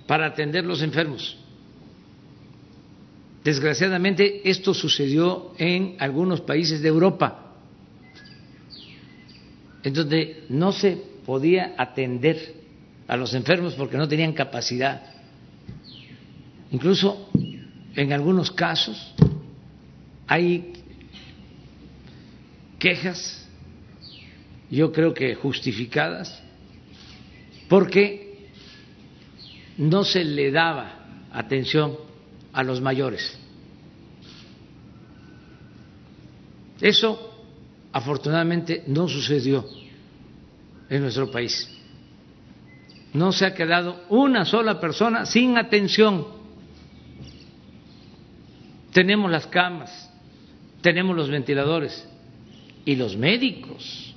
para atender los enfermos. Desgraciadamente esto sucedió en algunos países de Europa, en donde no se podía atender a los enfermos porque no tenían capacidad. Incluso en algunos casos hay quejas, yo creo que justificadas, porque no se le daba atención a los mayores. Eso afortunadamente no sucedió en nuestro país. No se ha quedado una sola persona sin atención tenemos las camas, tenemos los ventiladores y los médicos,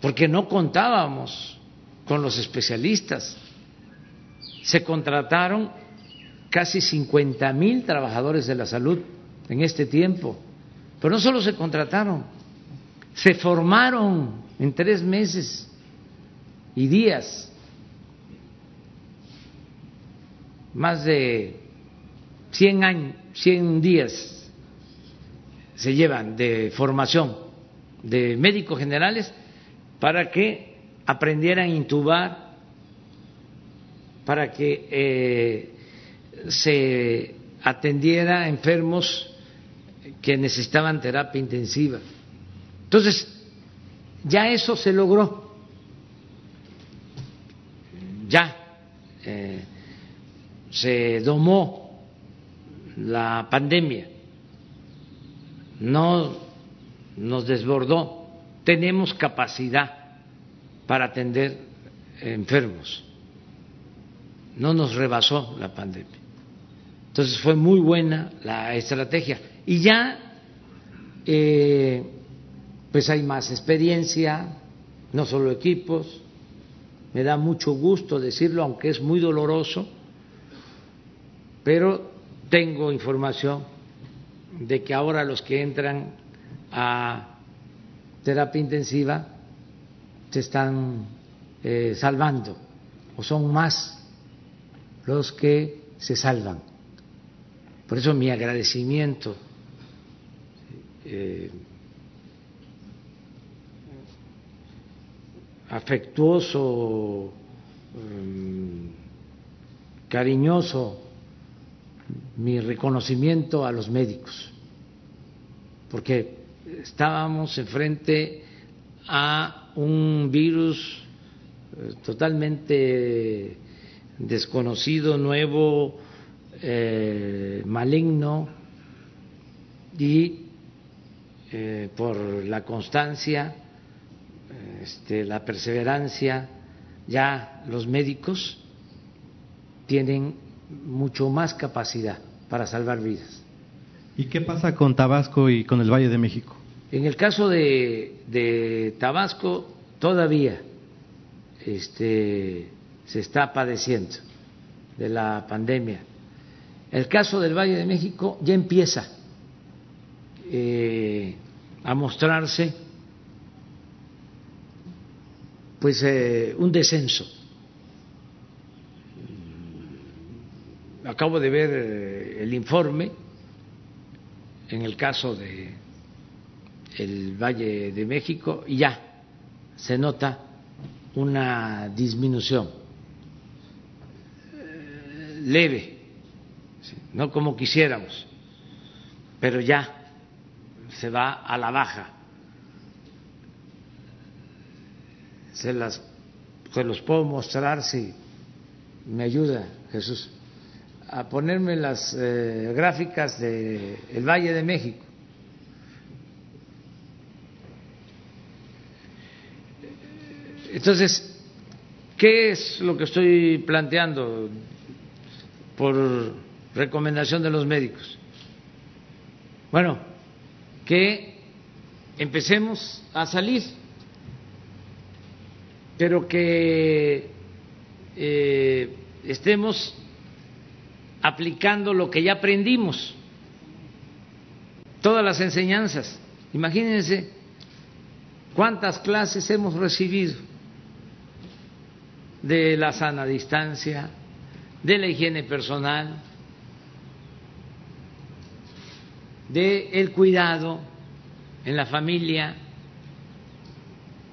porque no contábamos con los especialistas. Se contrataron casi 50 mil trabajadores de la salud en este tiempo, pero no solo se contrataron, se formaron en tres meses y días. Más de 100 años, 100 días se llevan de formación de médicos generales para que aprendieran a intubar, para que eh, se atendiera a enfermos que necesitaban terapia intensiva. Entonces, ya eso se logró. Ya eh, se domó la pandemia, no nos desbordó, tenemos capacidad para atender enfermos, no nos rebasó la pandemia. Entonces fue muy buena la estrategia. Y ya, eh, pues hay más experiencia, no solo equipos, me da mucho gusto decirlo, aunque es muy doloroso, pero tengo información de que ahora los que entran a terapia intensiva se están eh, salvando o son más los que se salvan. Por eso mi agradecimiento eh, afectuoso, em, cariñoso, mi reconocimiento a los médicos, porque estábamos enfrente a un virus eh, totalmente desconocido, nuevo, eh, maligno y eh, por la constancia, este, la perseverancia, ya los médicos tienen mucho más capacidad para salvar vidas. ¿Y qué pasa con Tabasco y con el Valle de México? En el caso de, de Tabasco todavía este, se está padeciendo de la pandemia. El caso del Valle de México ya empieza eh, a mostrarse pues eh, un descenso. Acabo de ver eh, el informe en el caso de el Valle de México y ya se nota una disminución leve no como quisiéramos, pero ya se va a la baja. Se las los puedo mostrar si me ayuda Jesús a ponerme las eh, gráficas de el Valle de México. Entonces, ¿qué es lo que estoy planteando por recomendación de los médicos. Bueno, que empecemos a salir, pero que eh, estemos aplicando lo que ya aprendimos, todas las enseñanzas. Imagínense cuántas clases hemos recibido de la sana distancia, de la higiene personal, de el cuidado en la familia.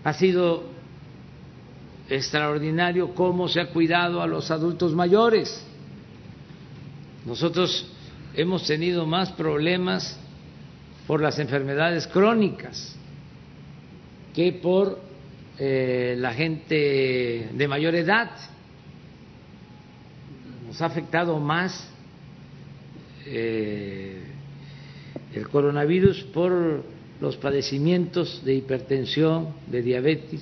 Ha sido extraordinario cómo se ha cuidado a los adultos mayores. Nosotros hemos tenido más problemas por las enfermedades crónicas que por eh, la gente de mayor edad. Nos ha afectado más eh, el coronavirus por los padecimientos de hipertensión, de diabetes,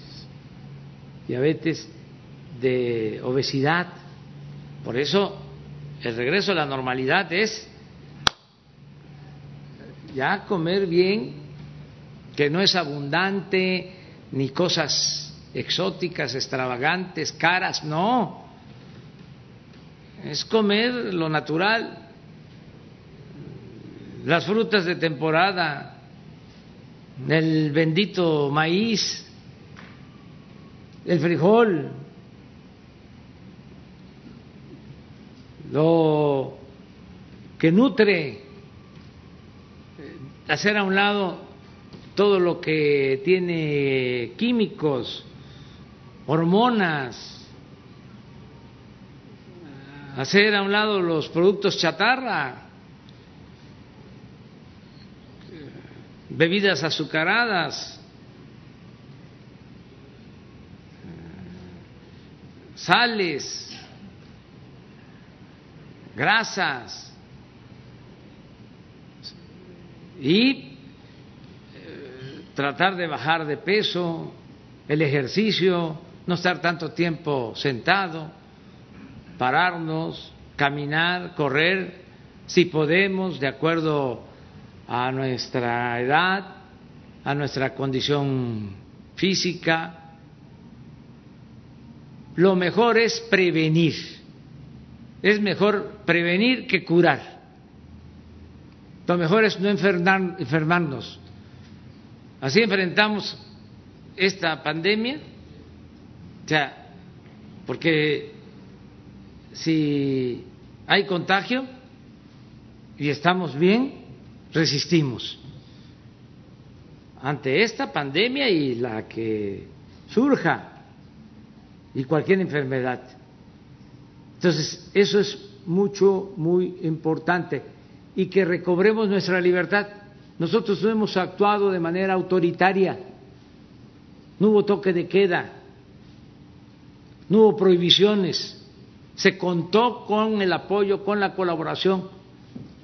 diabetes, de obesidad. Por eso el regreso a la normalidad es ya comer bien, que no es abundante, ni cosas exóticas, extravagantes, caras, no. Es comer lo natural, las frutas de temporada, el bendito maíz, el frijol, lo que nutre, eh, hacer a un lado todo lo que tiene químicos, hormonas, hacer a un lado los productos chatarra, bebidas azucaradas, sales, grasas. Y eh, tratar de bajar de peso, el ejercicio, no estar tanto tiempo sentado, pararnos, caminar, correr, si podemos, de acuerdo a nuestra edad, a nuestra condición física. Lo mejor es prevenir. Es mejor prevenir que curar. Lo mejor es no enfermarnos. Así enfrentamos esta pandemia, o sea, porque si hay contagio y estamos bien, resistimos ante esta pandemia y la que surja y cualquier enfermedad. Entonces, eso es mucho, muy importante y que recobremos nuestra libertad. Nosotros no hemos actuado de manera autoritaria, no hubo toque de queda, no hubo prohibiciones, se contó con el apoyo, con la colaboración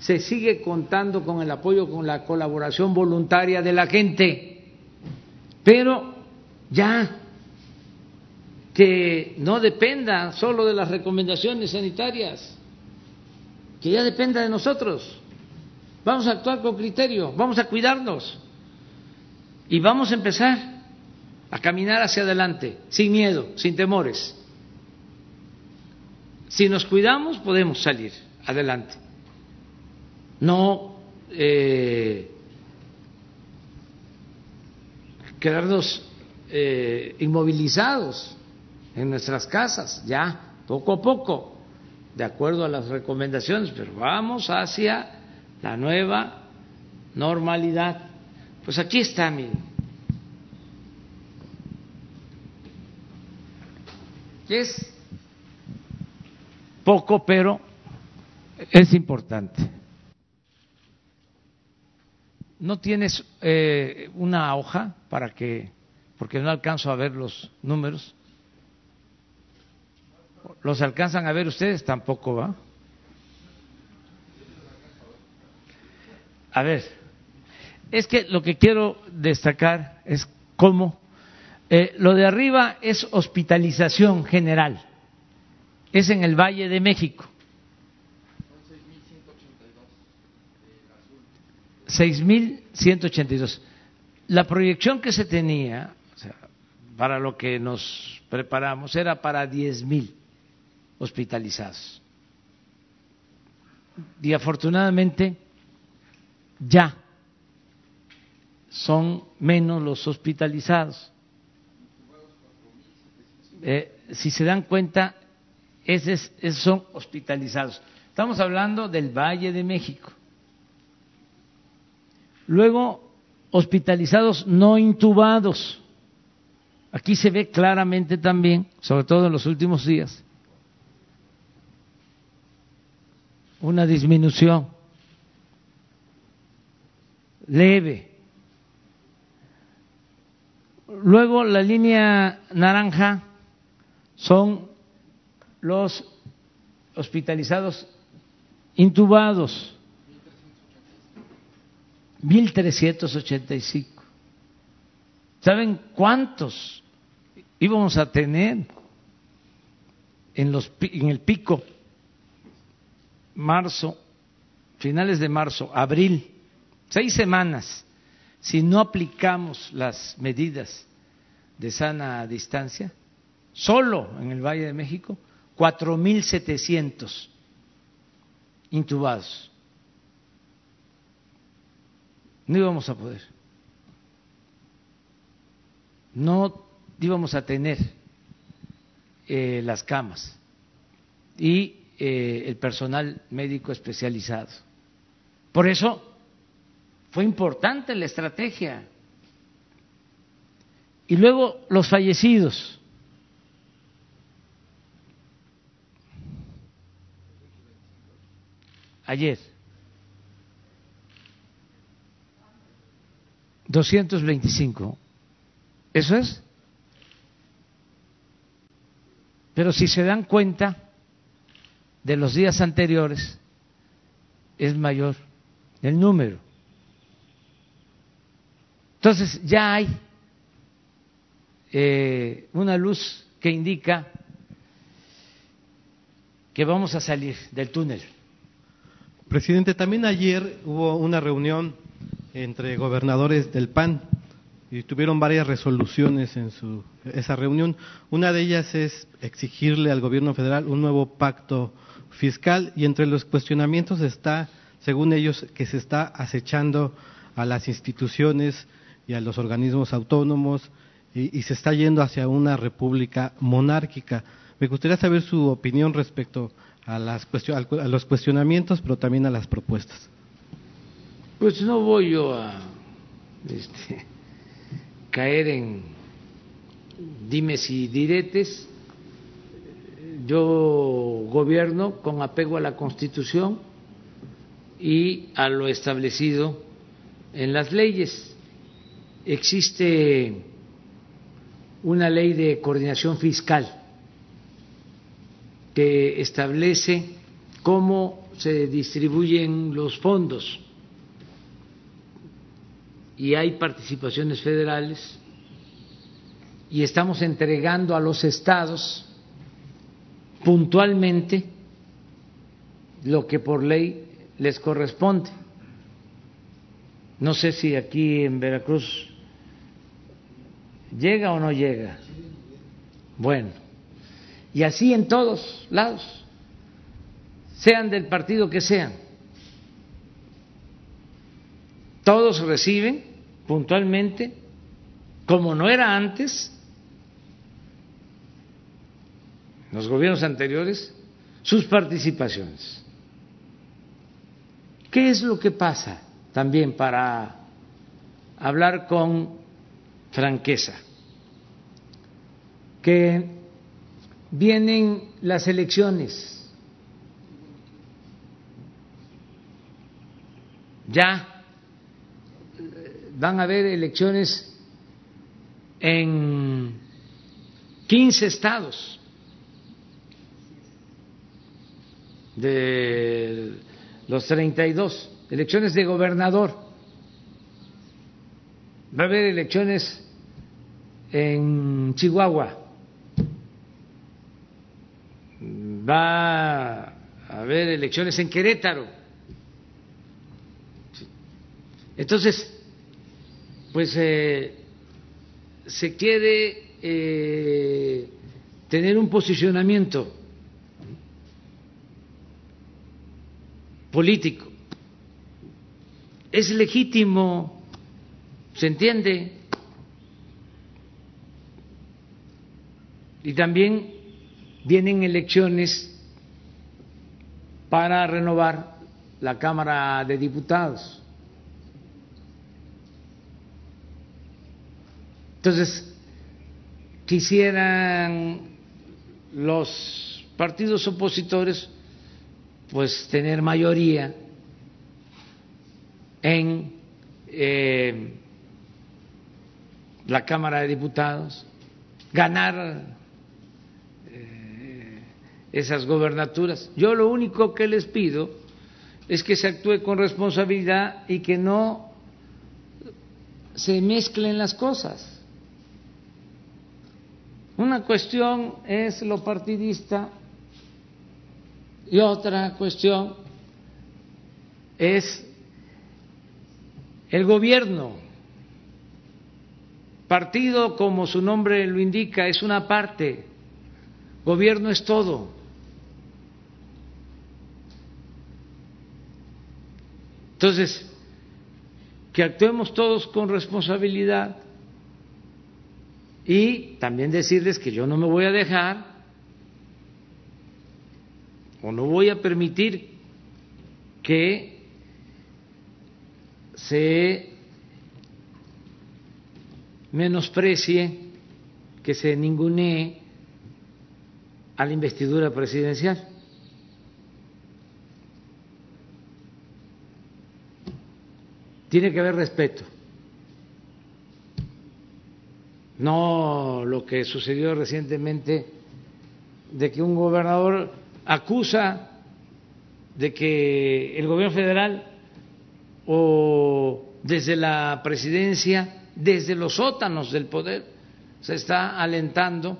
se sigue contando con el apoyo, con la colaboración voluntaria de la gente, pero ya que no dependa solo de las recomendaciones sanitarias, que ya dependa de nosotros. Vamos a actuar con criterio, vamos a cuidarnos y vamos a empezar a caminar hacia adelante, sin miedo, sin temores. Si nos cuidamos, podemos salir adelante no eh, quedarnos eh, inmovilizados en nuestras casas, ya poco a poco, de acuerdo a las recomendaciones, pero vamos hacia la nueva normalidad. Pues aquí está, mi Es poco, pero es importante. ¿No tienes eh, una hoja para que, porque no alcanzo a ver los números? ¿Los alcanzan a ver ustedes? Tampoco, ¿va? A ver, es que lo que quiero destacar es cómo eh, lo de arriba es hospitalización general, es en el Valle de México. 6.182. La proyección que se tenía para lo que nos preparamos era para 10.000 hospitalizados. Y afortunadamente ya son menos los hospitalizados. Eh, si se dan cuenta, esos son hospitalizados. Estamos hablando del Valle de México. Luego, hospitalizados no intubados. Aquí se ve claramente también, sobre todo en los últimos días, una disminución leve. Luego la línea naranja son los hospitalizados intubados. 1.385. ¿Saben cuántos íbamos a tener en, los, en el pico? Marzo, finales de marzo, abril, seis semanas, si no aplicamos las medidas de sana distancia, solo en el Valle de México, 4.700 intubados no íbamos a poder. No íbamos a tener eh, las camas. Y eh, el personal médico especializado. Por eso fue importante la estrategia. Y luego los fallecidos. Ayer. 225. ¿Eso es? Pero si se dan cuenta de los días anteriores, es mayor el número. Entonces ya hay eh, una luz que indica que vamos a salir del túnel. Presidente, también ayer hubo una reunión entre gobernadores del PAN y tuvieron varias resoluciones en su, esa reunión. Una de ellas es exigirle al gobierno federal un nuevo pacto fiscal y entre los cuestionamientos está, según ellos, que se está acechando a las instituciones y a los organismos autónomos y, se está yendo hacia una república monárquica. Me gustaría saber su opinión respecto a, las a los cuestionamientos, pero también a las propuestas. Pues no voy yo a este, caer en dimes y diretes. Yo gobierno con apego a la Constitución y a lo establecido en las leyes. Existe una ley de coordinación fiscal que establece cómo se distribuyen los fondos y hay participaciones federales y estamos entregando a los estados puntualmente lo que por ley les corresponde. No sé si aquí en Veracruz llega o no llega. Bueno, y así en todos lados, sean del partido que sean. Todos reciben puntualmente, como no era antes, los gobiernos anteriores, sus participaciones. ¿Qué es lo que pasa también para hablar con franqueza? Que vienen las elecciones. Ya van a haber elecciones en 15 estados de los 32, elecciones de gobernador. Va a haber elecciones en Chihuahua. Va a haber elecciones en Querétaro. Entonces, pues eh, se quiere eh, tener un posicionamiento político. Es legítimo, se entiende. Y también vienen elecciones para renovar la Cámara de Diputados. Entonces, quisieran los partidos opositores pues tener mayoría en eh, la Cámara de Diputados, ganar eh, esas gobernaturas. Yo lo único que les pido es que se actúe con responsabilidad y que no se mezclen las cosas. Una cuestión es lo partidista y otra cuestión es el gobierno. Partido, como su nombre lo indica, es una parte, gobierno es todo. Entonces, que actuemos todos con responsabilidad y también decirles que yo no me voy a dejar o no voy a permitir que se menosprecie, que se ningunee a la investidura presidencial. Tiene que haber respeto. No lo que sucedió recientemente de que un gobernador acusa de que el gobierno federal o desde la presidencia, desde los sótanos del poder, se está alentando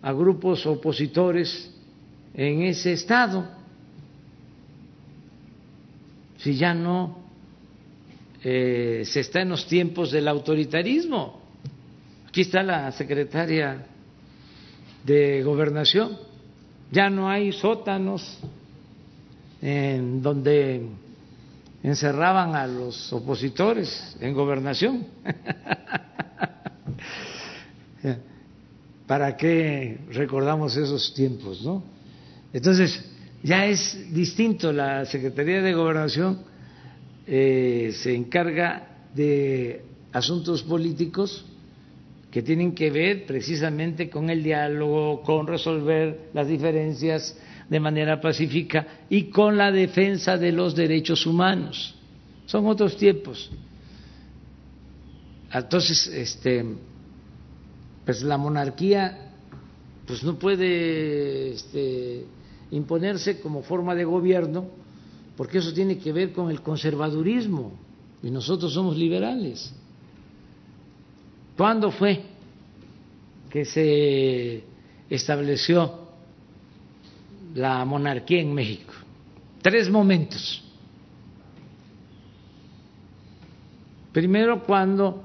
a grupos opositores en ese estado. Si ya no eh, se está en los tiempos del autoritarismo. Aquí está la secretaria de gobernación. Ya no hay sótanos en donde encerraban a los opositores en gobernación. ¿Para qué recordamos esos tiempos, no? Entonces, ya es distinto. La Secretaría de Gobernación eh, se encarga de asuntos políticos que tienen que ver precisamente con el diálogo, con resolver las diferencias de manera pacífica y con la defensa de los derechos humanos. Son otros tiempos. Entonces, este, pues la monarquía pues no puede este, imponerse como forma de gobierno porque eso tiene que ver con el conservadurismo y nosotros somos liberales. ¿Cuándo fue que se estableció la monarquía en México? Tres momentos. Primero cuando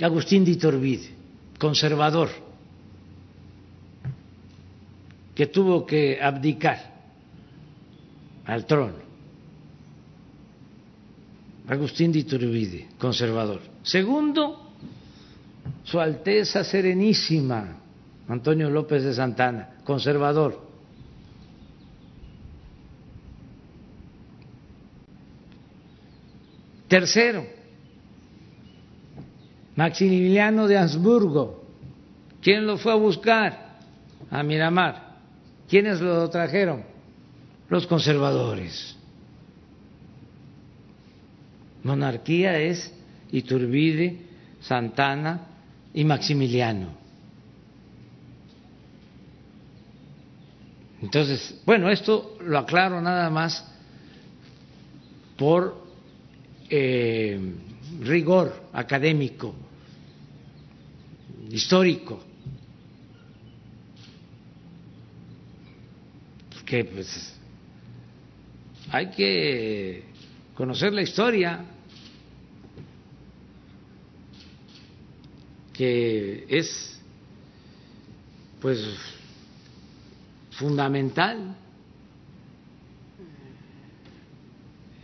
Agustín de Iturbide, conservador, que tuvo que abdicar al trono. Agustín de Iturbide, conservador. Segundo, su Alteza Serenísima, Antonio López de Santana, conservador. Tercero, Maximiliano de Habsburgo. ¿Quién lo fue a buscar? A Miramar. ¿Quiénes lo trajeron? Los conservadores. Monarquía es Iturbide, Santana, y Maximiliano. Entonces, bueno, esto lo aclaro nada más por eh, rigor académico, histórico, que pues hay que conocer la historia que es pues fundamental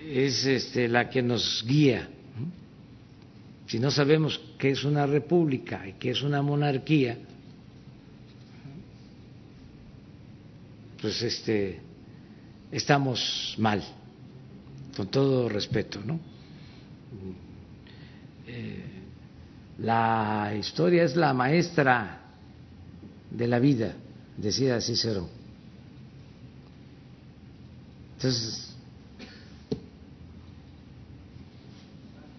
es este, la que nos guía. Si no sabemos qué es una república y qué es una monarquía, pues este, estamos mal, con todo respeto, ¿no? Eh, la historia es la maestra de la vida, decía Cicero. Entonces,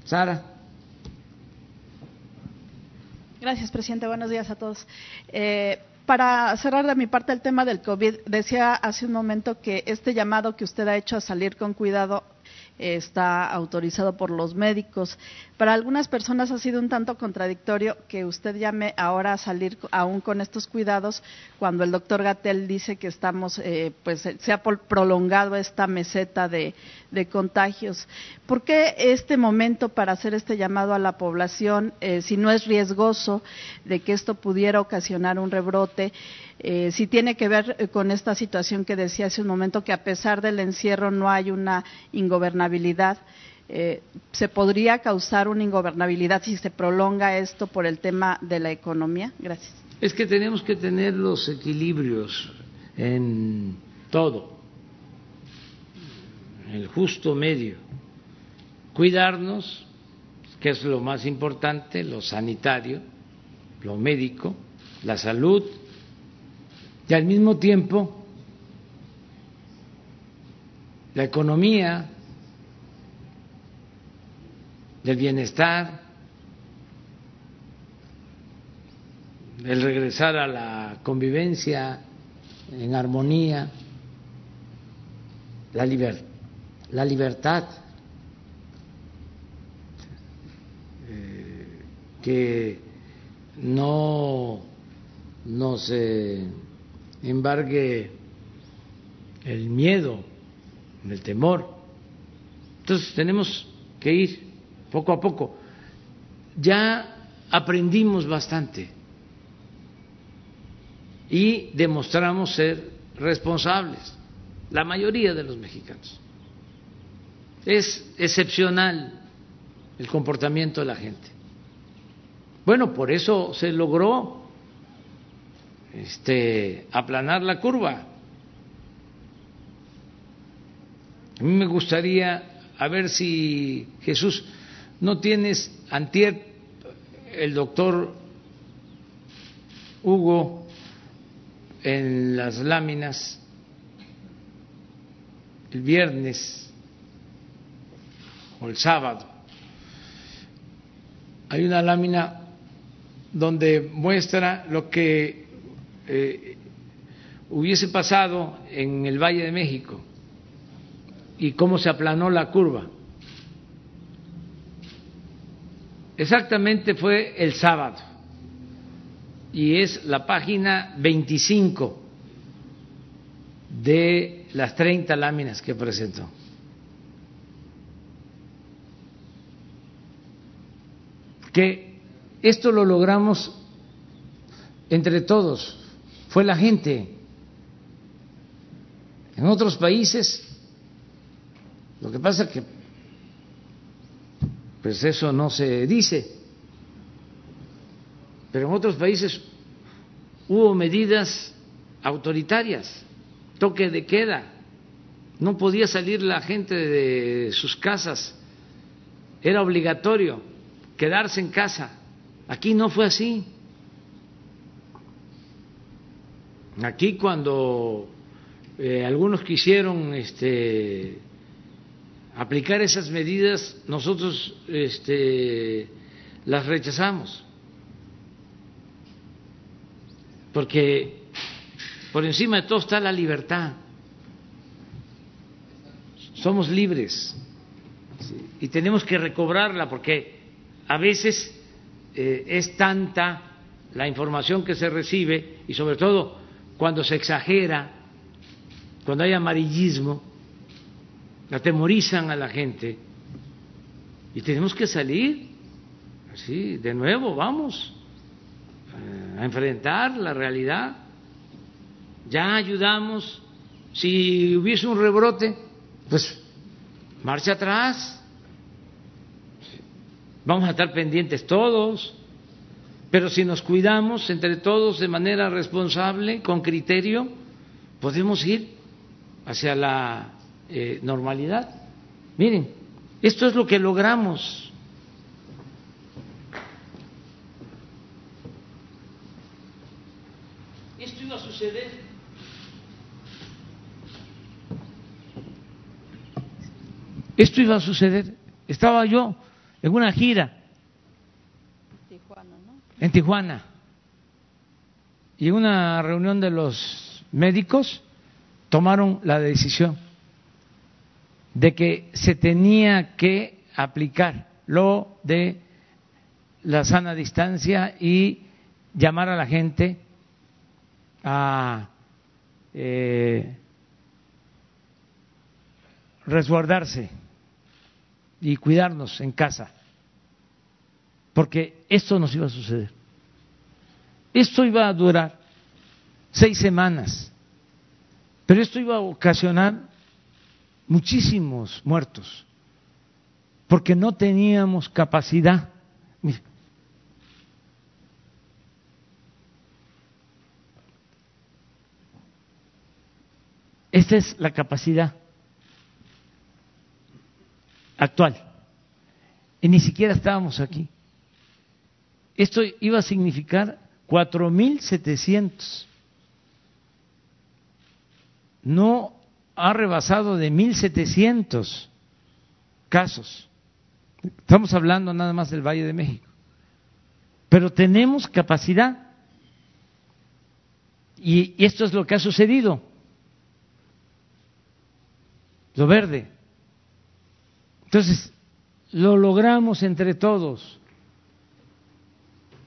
Sara. Gracias, presidente. Buenos días a todos. Eh, para cerrar de mi parte el tema del COVID, decía hace un momento que este llamado que usted ha hecho a salir con cuidado está autorizado por los médicos. Para algunas personas ha sido un tanto contradictorio que usted llame ahora a salir aún con estos cuidados cuando el doctor Gatel dice que estamos, eh, pues se ha prolongado esta meseta de, contagios. ¿Por qué este momento para hacer este llamado a la población, eh, si no es riesgoso de que esto pudiera ocasionar un rebrote? Eh, si tiene que ver con esta situación que decía hace un momento, que a pesar del encierro no hay una ingobernabilidad, eh, ¿se podría causar una ingobernabilidad si se prolonga esto por el tema de la economía? Gracias. Es que tenemos que tener los equilibrios en todo, el justo medio, cuidarnos, que es lo más importante, lo sanitario, lo médico, la salud, y al mismo tiempo la economía, del bienestar, el regresar a la convivencia en armonía, la, la libertad, eh, que no nos eh, embargue el miedo, el temor. Entonces tenemos que ir poco a poco. Ya aprendimos bastante y demostramos ser responsables, la mayoría de los mexicanos. Es excepcional el comportamiento de la gente. Bueno, por eso se logró este, aplanar la curva. A mí me gustaría, a ver si Jesús, no tienes antier el doctor Hugo en las láminas el viernes o el sábado. Hay una lámina donde muestra lo que eh, hubiese pasado en el Valle de México y cómo se aplanó la curva. Exactamente fue el sábado y es la página 25 de las 30 láminas que presentó. Que esto lo logramos entre todos, fue la gente. En otros países, lo que pasa es que pues eso no se dice. Pero en otros países hubo medidas autoritarias, toque de queda, no podía salir la gente de sus casas, era obligatorio quedarse en casa. Aquí no fue así. Aquí cuando eh, algunos quisieron este, aplicar esas medidas, nosotros este, las rechazamos, porque por encima de todo está la libertad. Somos libres. Y tenemos que recobrarla porque a veces eh, es tanta la información que se recibe y sobre todo cuando se exagera, cuando hay amarillismo, atemorizan a la gente y tenemos que salir, así, de nuevo, vamos eh, a enfrentar la realidad. Ya ayudamos, si hubiese un rebrote, pues marcha atrás. Vamos a estar pendientes todos, pero si nos cuidamos entre todos de manera responsable, con criterio, podemos ir hacia la eh, normalidad. Miren, esto es lo que logramos. Esto iba a suceder. Esto iba a suceder. Estaba yo en una gira en Tijuana. Y en una reunión de los médicos tomaron la decisión de que se tenía que aplicar lo de la sana distancia y llamar a la gente a eh, resguardarse y cuidarnos en casa, porque esto nos iba a suceder. Esto iba a durar seis semanas, pero esto iba a ocasionar muchísimos muertos, porque no teníamos capacidad. Esta es la capacidad actual. Y ni siquiera estábamos aquí. Esto iba a significar 4.700. No ha rebasado de 1.700 casos. Estamos hablando nada más del Valle de México. Pero tenemos capacidad. Y esto es lo que ha sucedido. Lo verde. Entonces, lo logramos entre todos.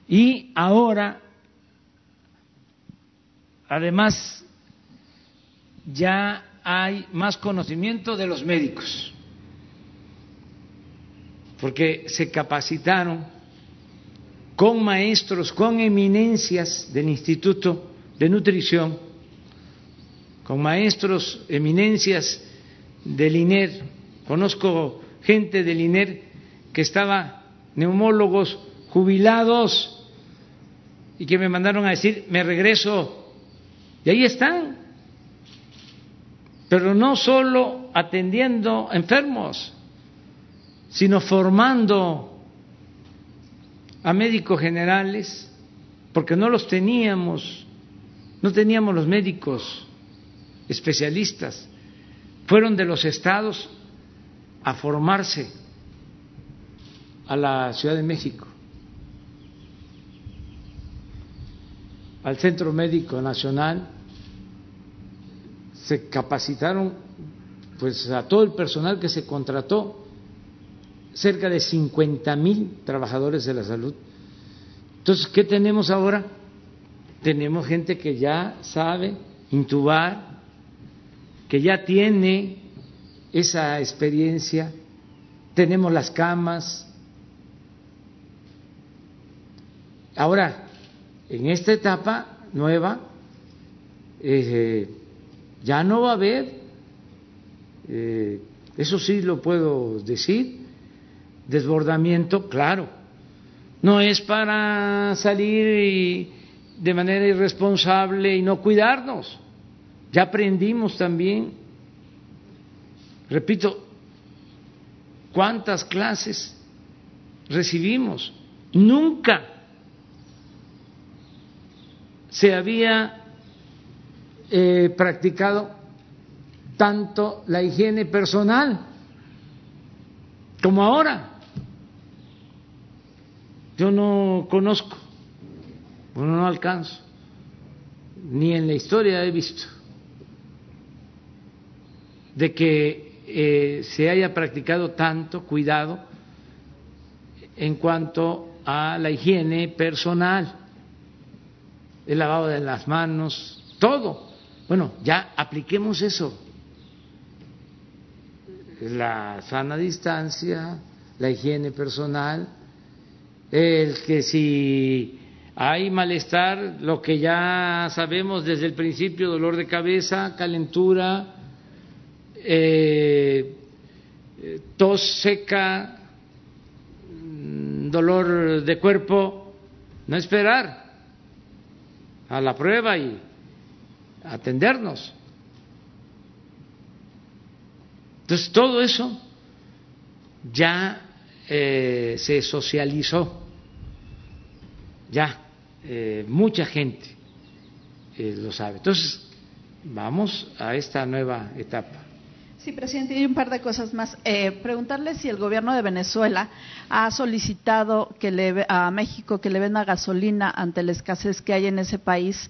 Y ahora, además, ya hay más conocimiento de los médicos, porque se capacitaron con maestros, con eminencias del Instituto de Nutrición, con maestros, eminencias del INER. Conozco gente del INER que estaba, neumólogos jubilados, y que me mandaron a decir, me regreso. Y ahí están. Pero no solo atendiendo enfermos, sino formando a médicos generales, porque no los teníamos, no teníamos los médicos especialistas. Fueron de los estados a formarse a la Ciudad de México, al Centro Médico Nacional, se capacitaron pues a todo el personal que se contrató, cerca de 50 mil trabajadores de la salud. Entonces, ¿qué tenemos ahora? Tenemos gente que ya sabe intubar, que ya tiene esa experiencia, tenemos las camas. Ahora, en esta etapa nueva, eh, ya no va a haber, eh, eso sí lo puedo decir, desbordamiento, claro. No es para salir de manera irresponsable y no cuidarnos. Ya aprendimos también Repito, ¿cuántas clases recibimos? Nunca se había eh, practicado tanto la higiene personal como ahora. Yo no conozco, bueno, no alcanzo, ni en la historia he visto de que eh, se haya practicado tanto cuidado en cuanto a la higiene personal, el lavado de las manos, todo. Bueno, ya apliquemos eso. La sana distancia, la higiene personal, el que si hay malestar, lo que ya sabemos desde el principio, dolor de cabeza, calentura, eh, tos seca, mm, dolor de cuerpo, no esperar a la prueba y atendernos. Entonces todo eso ya eh, se socializó, ya eh, mucha gente lo sabe. Entonces vamos a esta nueva etapa. Sí, presidente, y un par de cosas más. Eh, preguntarle si el gobierno de Venezuela ha solicitado que le, a México que le venda gasolina ante la escasez que hay en ese país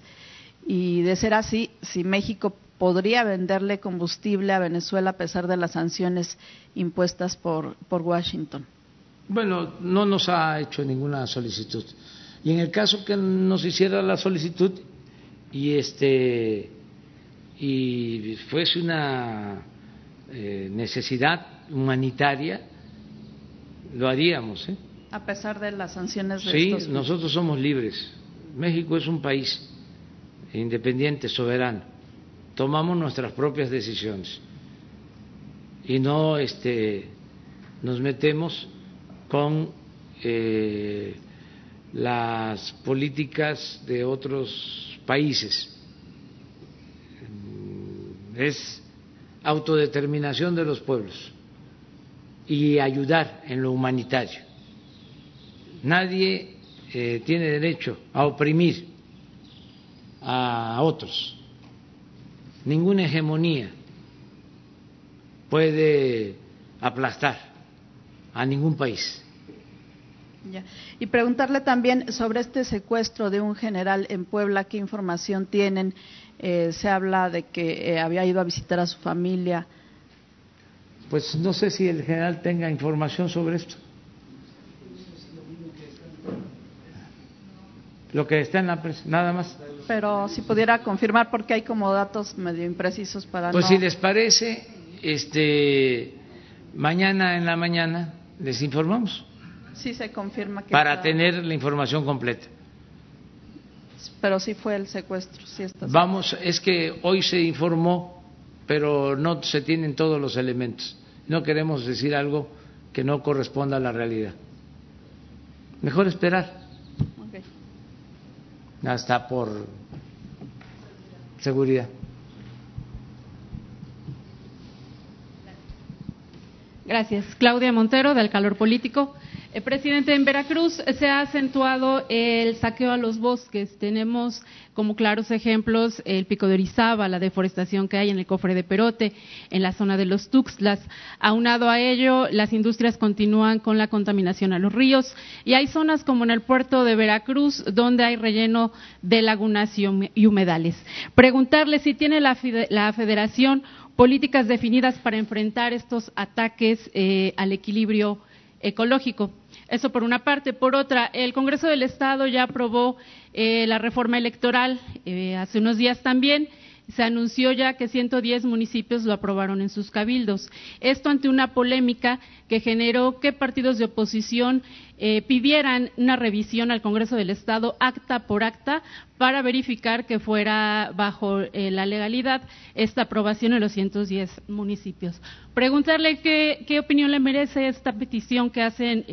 y de ser así, si México podría venderle combustible a Venezuela a pesar de las sanciones impuestas por, por Washington. Bueno, no nos ha hecho ninguna solicitud. Y en el caso que nos hiciera la solicitud y este y fuese una eh, necesidad humanitaria, lo haríamos. ¿eh? A pesar de las sanciones de Sí, nosotros somos libres. México es un país independiente, soberano. Tomamos nuestras propias decisiones y no este, nos metemos con eh, las políticas de otros países es autodeterminación de los pueblos y ayudar en lo humanitario. Nadie eh, tiene derecho a oprimir a otros. Ninguna hegemonía puede aplastar a ningún país. Y preguntarle también sobre este secuestro de un general en Puebla, ¿qué información tienen? Eh, se habla de que eh, había ido a visitar a su familia. Pues no sé si el general tenga información sobre esto. Lo que está en la prensa, nada más. Pero si pudiera confirmar, porque hay como datos medio imprecisos para Pues si les parece, este, mañana en la mañana les informamos. Sí se confirma que. Para tener la información completa. Pero sí fue el secuestro, sí está. Vamos, es que hoy se informó, pero no se tienen todos los elementos. No queremos decir algo que no corresponda a la realidad. Mejor esperar. Hasta por seguridad. Gracias. Claudia Montero, del Calor Político. Eh, presidente, en Veracruz se ha acentuado el saqueo a los bosques. Tenemos como claros ejemplos el pico de Orizaba, la deforestación que hay en el cofre de Perote, en la zona de los Tuxtlas. Aunado a ello, las industrias continúan con la contaminación a los ríos y hay zonas como en el puerto de Veracruz donde hay relleno de lagunas y humedales. Preguntarle si tiene la, federación políticas definidas para enfrentar estos ataques eh, al equilibrio ecológico. Eso por una parte. Por otra, el Congreso del Estado ya aprobó eh, la reforma electoral eh, hace unos días también. Se anunció ya que 110 municipios lo aprobaron en sus cabildos. Esto ante una polémica que generó que partidos de oposición eh, pidieran una revisión al Congreso del Estado acta por acta para verificar que fuera bajo la legalidad esta aprobación en los 110 municipios. Preguntarle qué, qué opinión le merece esta petición que hacen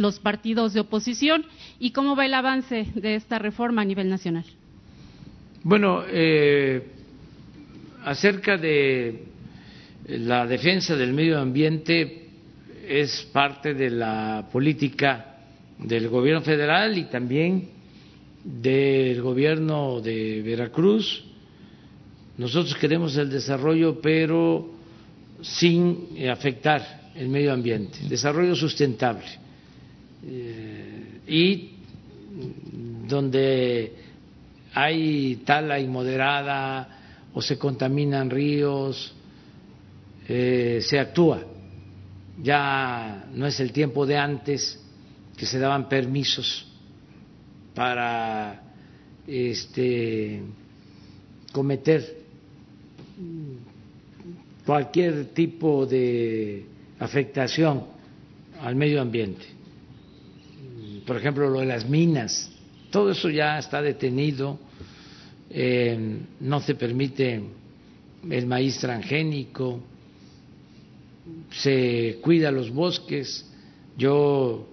los partidos de oposición y cómo va el avance de esta reforma a nivel nacional. Bueno, eh, acerca de la defensa del medio ambiente es parte de la política del gobierno federal y también del gobierno de Veracruz. Nosotros queremos el desarrollo, pero sin afectar el medio ambiente, desarrollo sustentable eh, y donde hay tala inmoderada o se contaminan ríos, eh, se actúa. Ya no es el tiempo de antes que se daban permisos para este, cometer cualquier tipo de afectación al medio ambiente por ejemplo, lo de las minas, todo eso ya está detenido, eh, no se permite el maíz transgénico, se cuida los bosques, yo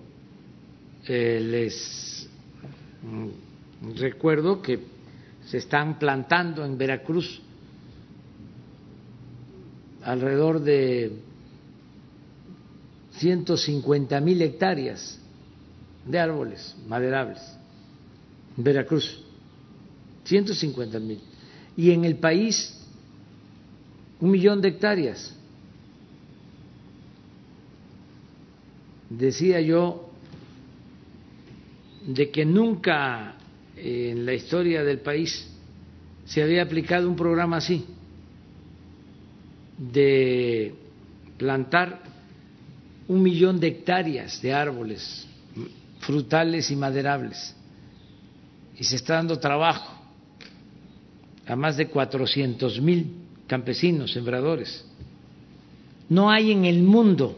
eh, les mm, recuerdo que se están plantando en Veracruz alrededor de 150 mil hectáreas de árboles maderables Veracruz, 150 mil. Y en el país, un millón de hectáreas. Decía yo de que nunca en la historia del país se había aplicado un programa así, de plantar un millón de hectáreas de árboles frutales y maderables. Y se está dando trabajo a más de 400 mil campesinos, sembradores. No hay en el mundo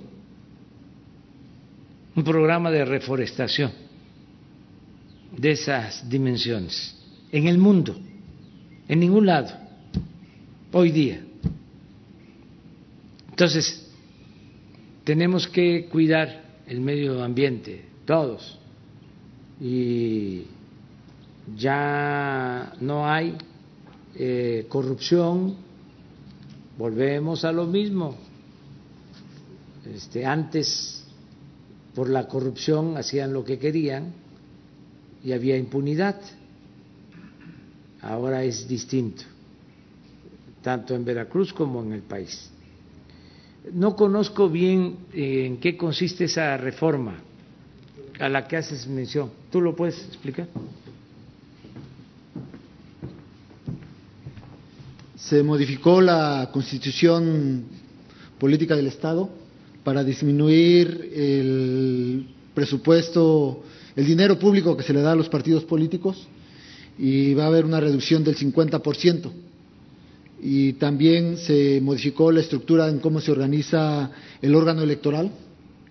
un programa de reforestación de esas dimensiones. En el mundo, en ningún lado, hoy día. Entonces, tenemos que cuidar el medio ambiente, todos. Y ya no hay eh, corrupción, volvemos a lo mismo. Este, antes, por la corrupción, hacían lo que querían y había impunidad. Ahora es distinto, tanto en Veracruz como en el país. No conozco bien eh, en qué consiste esa reforma a la que haces mención. ¿Tú lo puedes explicar? Se modificó la constitución política del Estado para disminuir el presupuesto, el dinero público que se le da a los partidos políticos y va a haber una reducción del 50%. Y también se modificó la estructura en cómo se organiza el órgano electoral,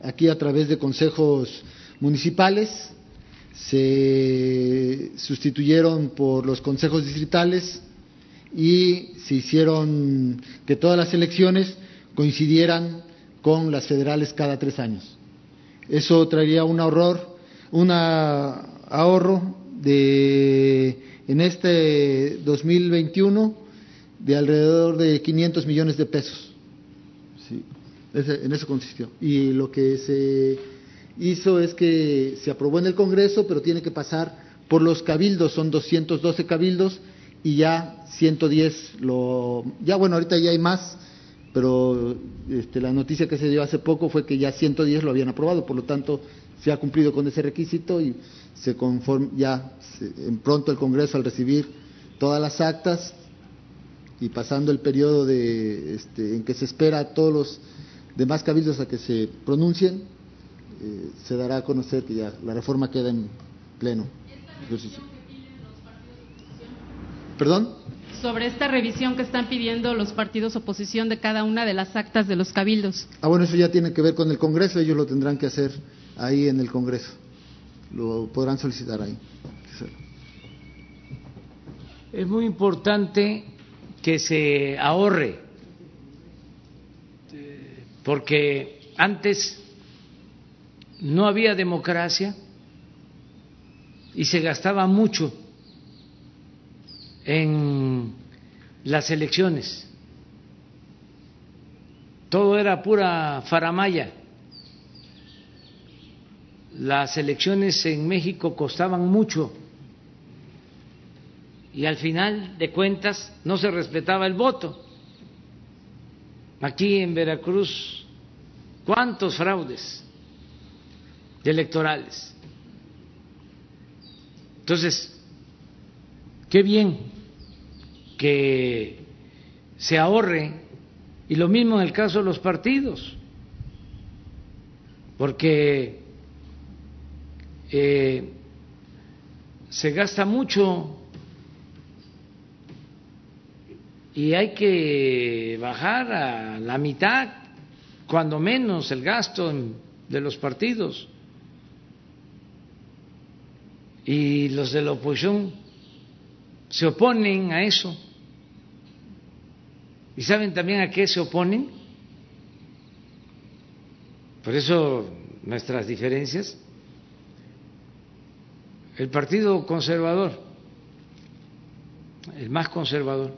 aquí a través de consejos municipales, se sustituyeron por los consejos distritales y se hicieron que todas las elecciones coincidieran con las federales cada tres años. Eso traería un ahorro, un ahorro de en este 2021 de alrededor de 500 millones de pesos. Sí, en eso consistió. Y lo que se hizo es que se aprobó en el Congreso, pero tiene que pasar por los cabildos, son 212 cabildos y ya 110 lo ya bueno, ahorita ya hay más, pero este, la noticia que se dio hace poco fue que ya 110 lo habían aprobado, por lo tanto se ha cumplido con ese requisito y se conforma ya en pronto el Congreso al recibir todas las actas y pasando el periodo de este, en que se espera a todos los demás cabildos a que se pronuncien eh, se dará a conocer que ya la reforma queda en pleno. ¿Perdón? Sobre esta revisión que están pidiendo los partidos oposición de cada una de las actas de los cabildos. Ah, bueno, eso ya tiene que ver con el Congreso, ellos lo tendrán que hacer ahí en el Congreso. Lo podrán solicitar ahí. Es muy importante que se ahorre, porque antes no había democracia y se gastaba mucho en las elecciones. Todo era pura faramaya. Las elecciones en México costaban mucho y al final de cuentas no se respetaba el voto. Aquí en Veracruz, ¿cuántos fraudes? Electorales. Entonces, qué bien que se ahorre, y lo mismo en el caso de los partidos, porque eh, se gasta mucho y hay que bajar a la mitad, cuando menos, el gasto de los partidos y los de la oposición se oponen a eso. ¿Y saben también a qué se oponen? Por eso nuestras diferencias. El Partido Conservador, el más conservador,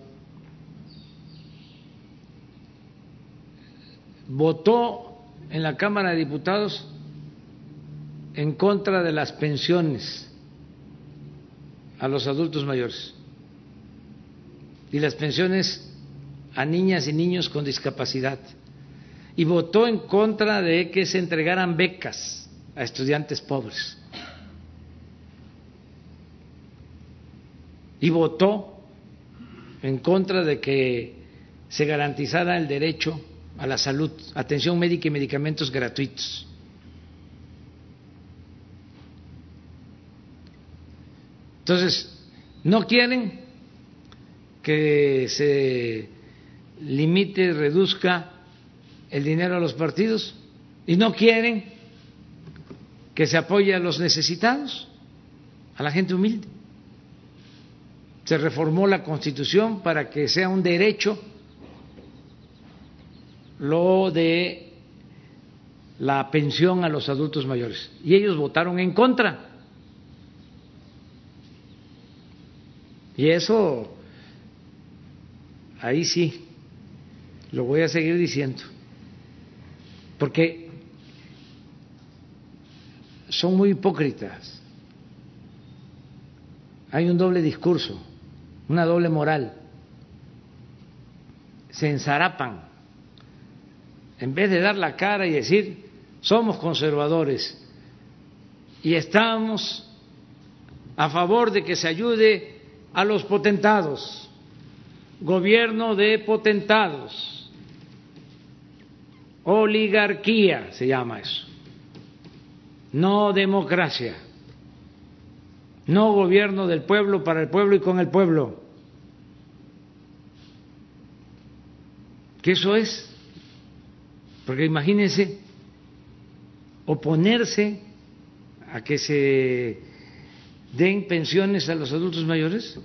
votó en la Cámara de Diputados en contra de las pensiones a los adultos mayores. Y las pensiones a niñas y niños con discapacidad. Y votó en contra de que se entregaran becas a estudiantes pobres. Y votó en contra de que se garantizara el derecho a la salud, atención médica y medicamentos gratuitos. Entonces, no quieren que se limite, reduzca el dinero a los partidos y no quieren que se apoye a los necesitados, a la gente humilde. Se reformó la Constitución para que sea un derecho lo de la pensión a los adultos mayores. Y ellos votaron en contra. Y eso, ahí sí, lo voy a seguir diciendo, porque son muy hipócritas. Hay un doble discurso, una doble moral. Se ensarapan. En vez de dar la cara y decir, somos conservadores y estamos a favor de que se ayude a los potentados, gobierno de potentados, oligarquía se llama eso, no democracia, no gobierno del pueblo para el pueblo y con el pueblo. ¿Qué eso es? Porque imagínense oponerse a que se den pensiones a los adultos mayores?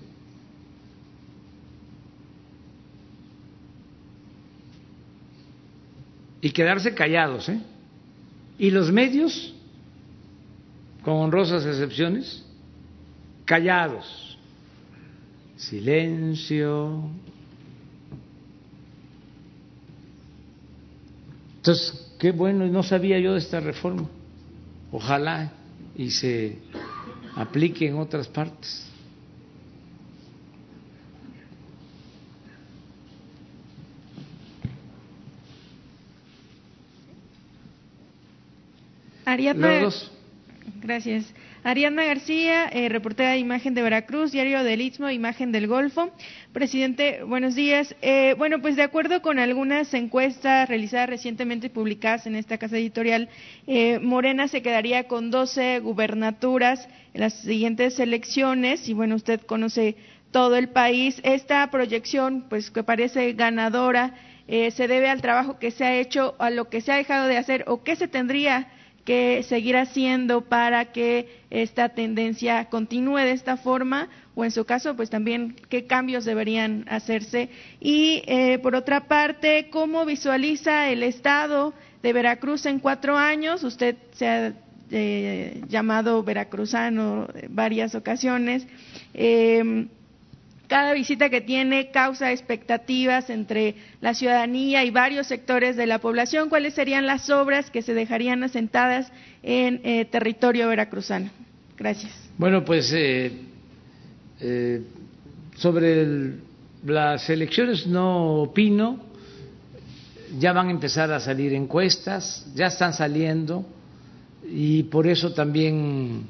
Y quedarse callados, ¿eh? ¿Y los medios? Con honrosas excepciones, callados. Silencio. Entonces, qué bueno, no sabía yo de esta reforma. Ojalá y se aplique en otras partes. Ariadna, Gracias. Ariadna García, eh, reportera de Imagen de Veracruz, Diario del Istmo, Imagen del Golfo. Presidente, buenos días. Eh, bueno, pues de acuerdo con algunas encuestas realizadas recientemente y publicadas en esta casa editorial, eh, Morena se quedaría con 12 gubernaturas en las siguientes elecciones y bueno, usted conoce todo el país. Esta proyección, pues que parece ganadora, se debe al trabajo que se ha hecho, a lo que se ha dejado de hacer o qué se tendría que seguir haciendo para que esta tendencia continúe de esta forma o en su caso pues también qué cambios deberían hacerse y eh, por otra parte cómo visualiza el estado de Veracruz en cuatro años usted se ha eh, llamado veracruzano varias ocasiones. Eh, cada visita que tiene causa expectativas entre la ciudadanía y varios sectores de la población. ¿Cuáles serían las obras que se dejarían asentadas en eh, territorio veracruzano? Gracias. Bueno, pues eh, eh, sobre las elecciones no opino. Ya van a empezar a salir encuestas, ya están saliendo y por eso también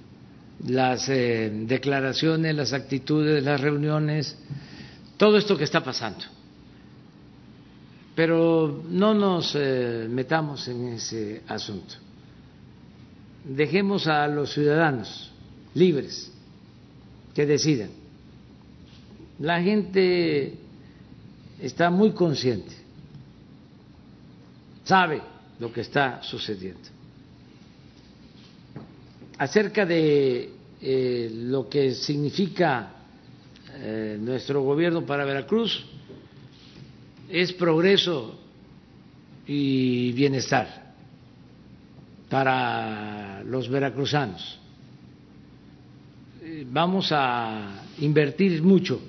las eh, declaraciones, las actitudes, las reuniones, todo esto que está pasando. Pero no nos eh, metamos en ese asunto. Dejemos a los ciudadanos libres que decidan. La gente está muy consciente, sabe lo que está sucediendo acerca de eh, lo que significa eh, nuestro gobierno para Veracruz, es progreso y bienestar para los veracruzanos. Eh, vamos a invertir mucho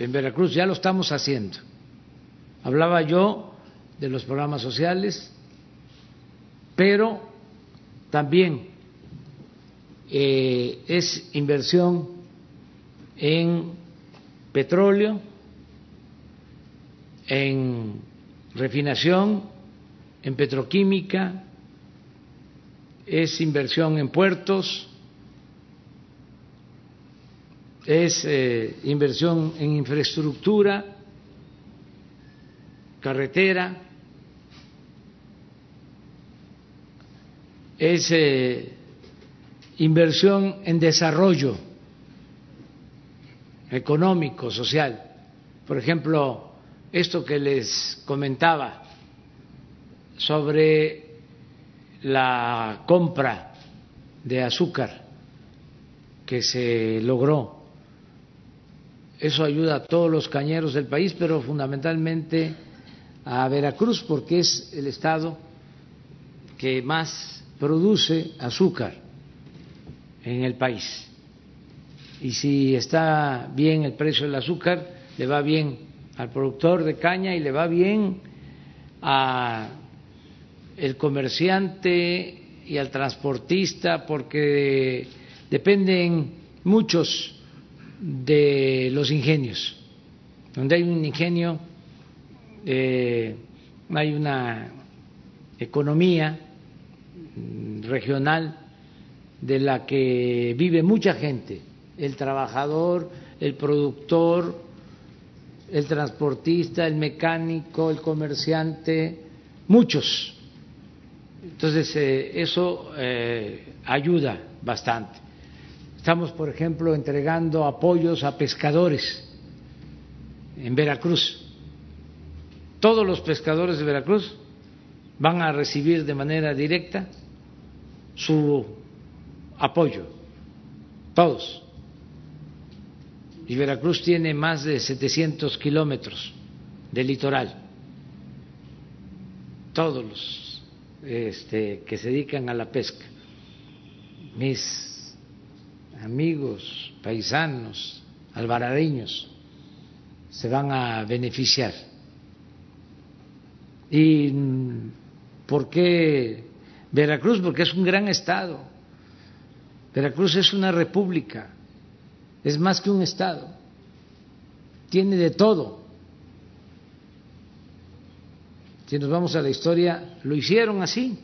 en Veracruz, ya lo estamos haciendo. Hablaba yo de los programas sociales, pero también eh, es inversión en petróleo, en refinación, en petroquímica, es inversión en puertos, es eh, inversión en infraestructura, carretera, es eh, inversión en desarrollo económico, social. Por ejemplo, esto que les comentaba sobre la compra de azúcar que se logró. Eso ayuda a todos los cañeros del país, pero fundamentalmente a Veracruz, porque es el estado que más produce azúcar en el país. Y si está bien el precio del azúcar, le va bien al productor de caña y le va bien a el comerciante y al transportista porque dependen muchos de los ingenios. Donde hay un ingenio, eh, hay una economía regional de la que vive mucha gente, el trabajador, el productor, el transportista, el mecánico, el comerciante, muchos. Entonces, eh, eso eh, ayuda bastante. Estamos, por ejemplo, entregando apoyos a pescadores en Veracruz. Todos los pescadores de Veracruz van a recibir de manera directa su apoyo, todos. Y Veracruz tiene más de 700 kilómetros de litoral. Todos los este, que se dedican a la pesca, mis amigos, paisanos, albaradeños, se van a beneficiar. ¿Y por qué Veracruz? Porque es un gran estado. Veracruz es una república, es más que un estado, tiene de todo. Si nos vamos a la historia, lo hicieron así,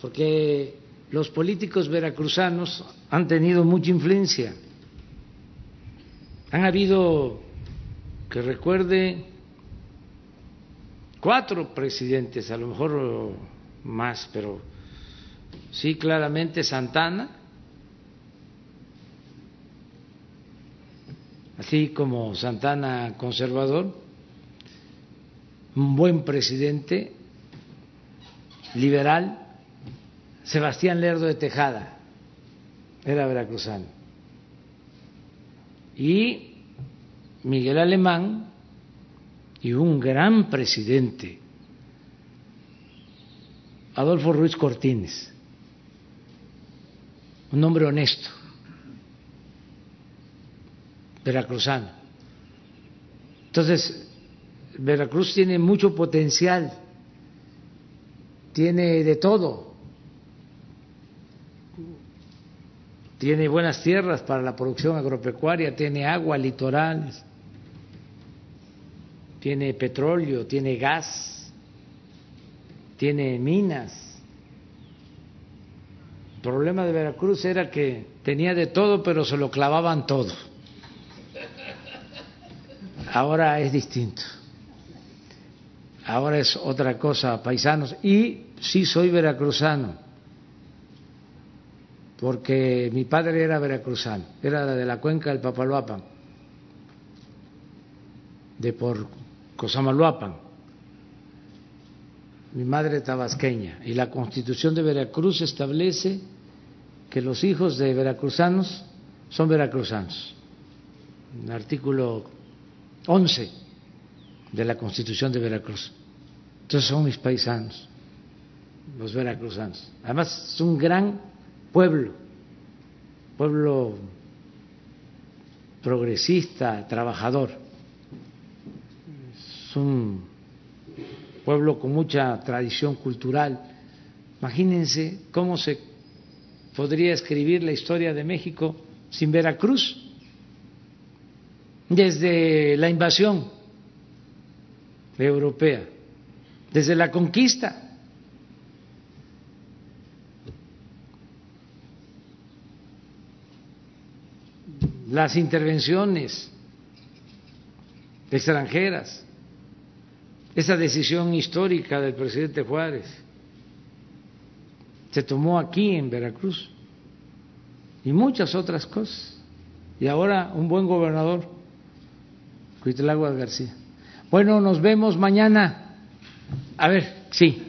porque los políticos veracruzanos han tenido mucha influencia. Han habido, que recuerde, cuatro presidentes, a lo mejor más, pero sí claramente Santana, así como Santana conservador, un buen presidente, liberal, Sebastián Lerdo de Tejada, era veracruzano, y Miguel Alemán, y un gran presidente, Adolfo Ruiz Cortines un hombre honesto, veracruzano. Entonces, Veracruz tiene mucho potencial, tiene de todo, tiene buenas tierras para la producción agropecuaria, tiene agua, litorales, tiene petróleo, tiene gas, tiene minas problema de Veracruz era que tenía de todo, pero se lo clavaban todo. Ahora es distinto. Ahora es otra cosa, paisanos. Y sí soy veracruzano, porque mi padre era veracruzano, era de la cuenca del Papaloapan, de por Cosamaluapan. Mi madre tabasqueña. Y la constitución de Veracruz establece que los hijos de veracruzanos son veracruzanos. El artículo 11 de la Constitución de Veracruz. Entonces son mis paisanos, los veracruzanos. Además es un gran pueblo, pueblo progresista, trabajador. Es un pueblo con mucha tradición cultural. Imagínense cómo se podría escribir la historia de México sin Veracruz, desde la invasión europea, desde la conquista. las intervenciones extranjeras, esa decisión histórica del presidente Juárez se tomó aquí en Veracruz y muchas otras cosas. Y ahora un buen gobernador, Cuitlagua García. Bueno, nos vemos mañana. A ver, sí.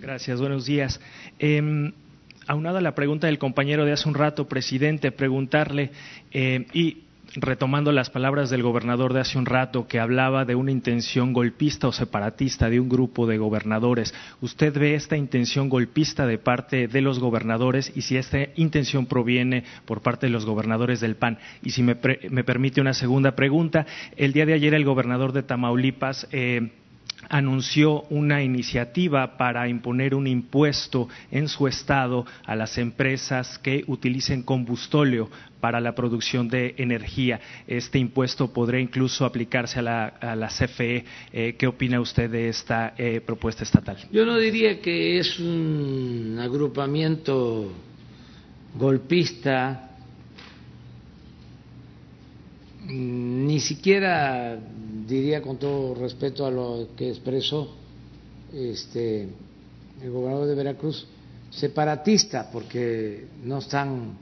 Gracias, buenos días. Eh, aunado a la pregunta del compañero de hace un rato, presidente, preguntarle, eh, y retomando las palabras del gobernador de hace un rato, que hablaba de una intención golpista o separatista de un grupo de gobernadores. ¿Usted ve esta intención golpista de parte de los gobernadores y si esta intención proviene por parte de los gobernadores del PAN? Y si me, permite una segunda pregunta, el día de ayer el gobernador de Tamaulipas. Eh, anunció una iniciativa para imponer un impuesto en su estado a las empresas que utilicen combustóleo para la producción de energía. Este impuesto podría incluso aplicarse a la, CFE. Eh, ¿Qué opina usted de esta eh, propuesta estatal? Yo no diría que es un agrupamiento golpista, ni siquiera diría con todo respeto a lo que expresó este, el gobernador de Veracruz, separatista, porque no están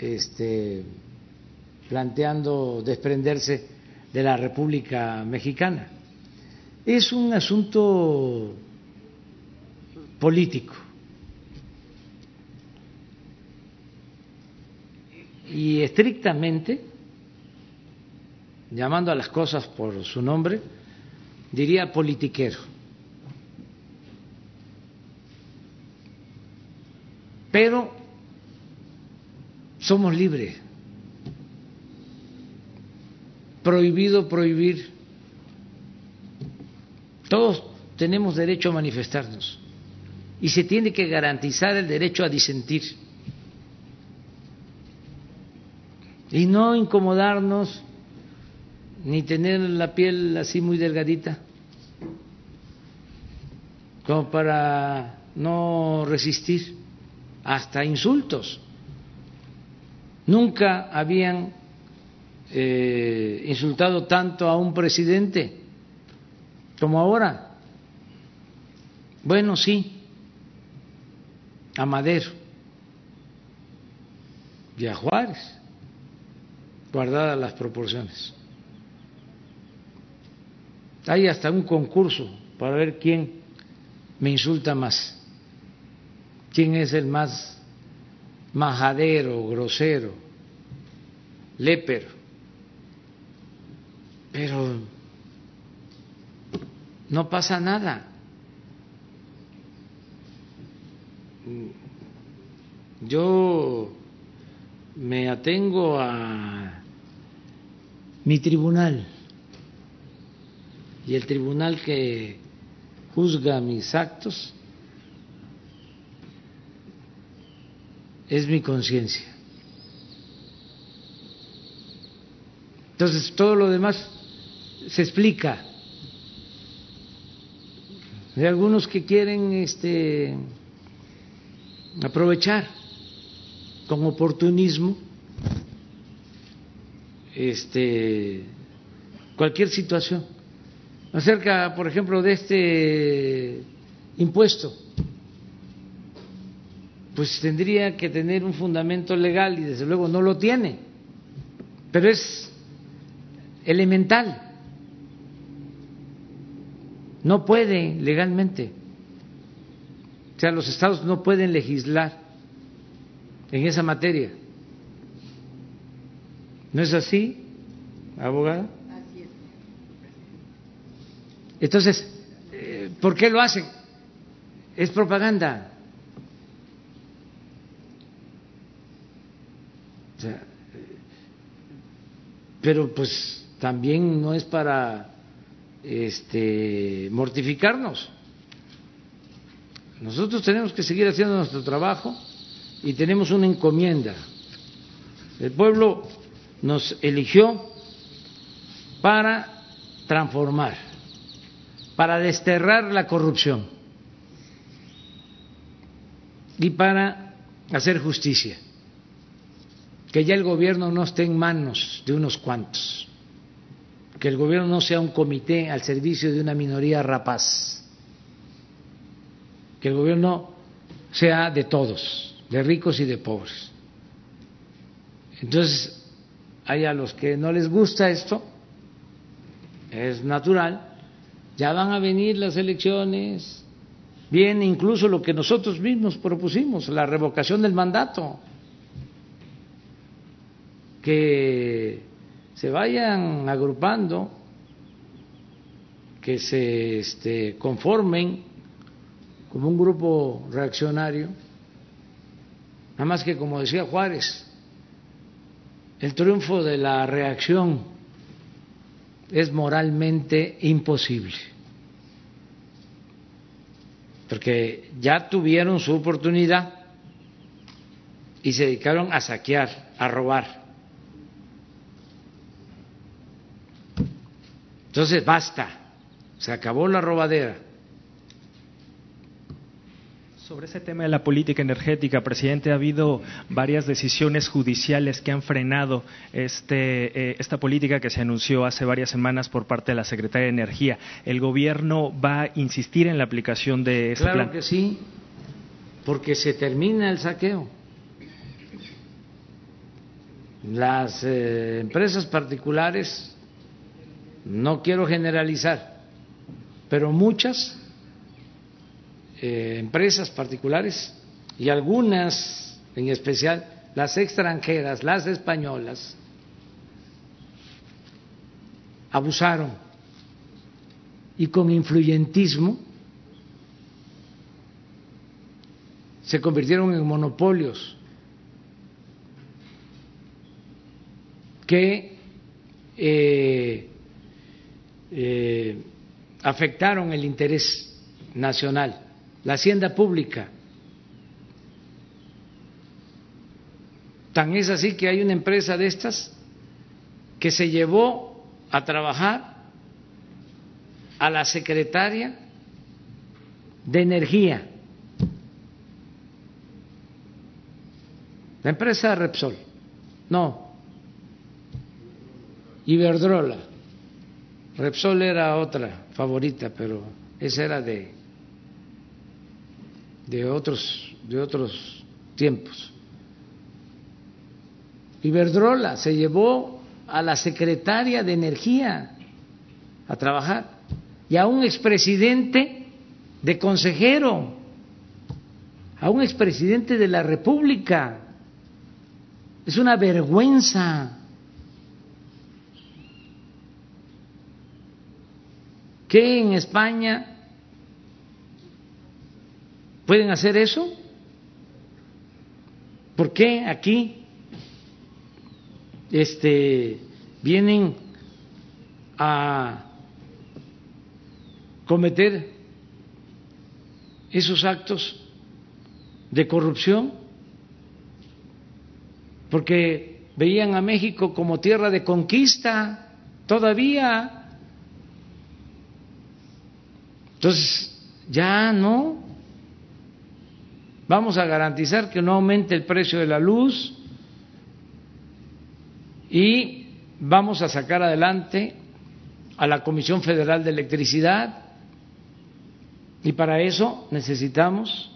este, planteando desprenderse de la República Mexicana. Es un asunto político. Y estrictamente llamando a las cosas por su nombre, diría politiquero. Pero somos libres. Prohibido prohibir. Todos tenemos derecho a manifestarnos y se tiene que garantizar el derecho a disentir y no incomodarnos ni tener la piel así muy delgadita, como para no resistir hasta insultos. Nunca habían eh, insultado tanto a un presidente como ahora. Bueno, sí, a Madero y a Juárez, guardadas las proporciones. Hay hasta un concurso para ver quién me insulta más, quién es el más majadero, grosero, lépero. Pero no pasa nada. Yo me atengo a mi tribunal y el tribunal que juzga mis actos es mi conciencia. Entonces todo lo demás se explica. Hay algunos que quieren este aprovechar con oportunismo este cualquier situación acerca, por ejemplo, de este impuesto, pues tendría que tener un fundamento legal y desde luego no lo tiene, pero es elemental. No puede legalmente. O sea, los estados no pueden legislar en esa materia. ¿No es así, abogada? Entonces, eh, ¿por qué lo hacen? Es propaganda. pero pues también no es para este, mortificarnos. Nosotros tenemos que seguir haciendo nuestro trabajo y tenemos una encomienda. El pueblo nos eligió para transformar para desterrar la corrupción y para hacer justicia. Que ya el gobierno no esté en manos de unos cuantos, que el gobierno no sea un comité al servicio de una minoría rapaz, que el gobierno sea de todos, de ricos y de pobres. Entonces, hay a los que no les gusta esto, es natural, ya van a venir las elecciones, viene incluso lo que nosotros mismos propusimos, la revocación del mandato. que se vayan agrupando, que se este, conformen como un grupo reaccionario, nada más que como decía Juárez, el triunfo de la reacción es moralmente imposible, porque ya tuvieron su oportunidad y se dedicaron a saquear, a robar. Entonces, basta, se acabó la robadera. Sobre ese tema de la política energética, presidente, ha habido varias decisiones judiciales que han frenado este, eh, esta política que se anunció hace varias semanas por parte de la Secretaría de Energía. ¿El gobierno va a insistir en la aplicación de este claro plan? que sí, porque se termina el saqueo. Las eh, empresas particulares, no quiero generalizar, pero muchas eh, empresas particulares y algunas en especial, las extranjeras, las españolas, abusaron. Y con influyentismo se convirtieron en monopolios que eh, eh, afectaron el interés nacional, la hacienda pública. Tan es así que hay una empresa de estas que se llevó a trabajar a la secretaria de Energía, la empresa Repsol, no, Iberdrola. Repsol era otra favorita, pero esa era de, de, otros, de otros tiempos. Iberdrola se llevó a la secretaria de Energía a trabajar y a un expresidente de consejero, a un expresidente de la República. Es una vergüenza. ¿Qué en España pueden hacer eso? ¿Por qué aquí este, vienen a cometer esos actos de corrupción? Porque veían a México como tierra de conquista todavía entonces, ya no. Vamos a garantizar que no aumente el precio de la luz y vamos a sacar adelante a la Comisión Federal de Electricidad. Y para eso necesitamos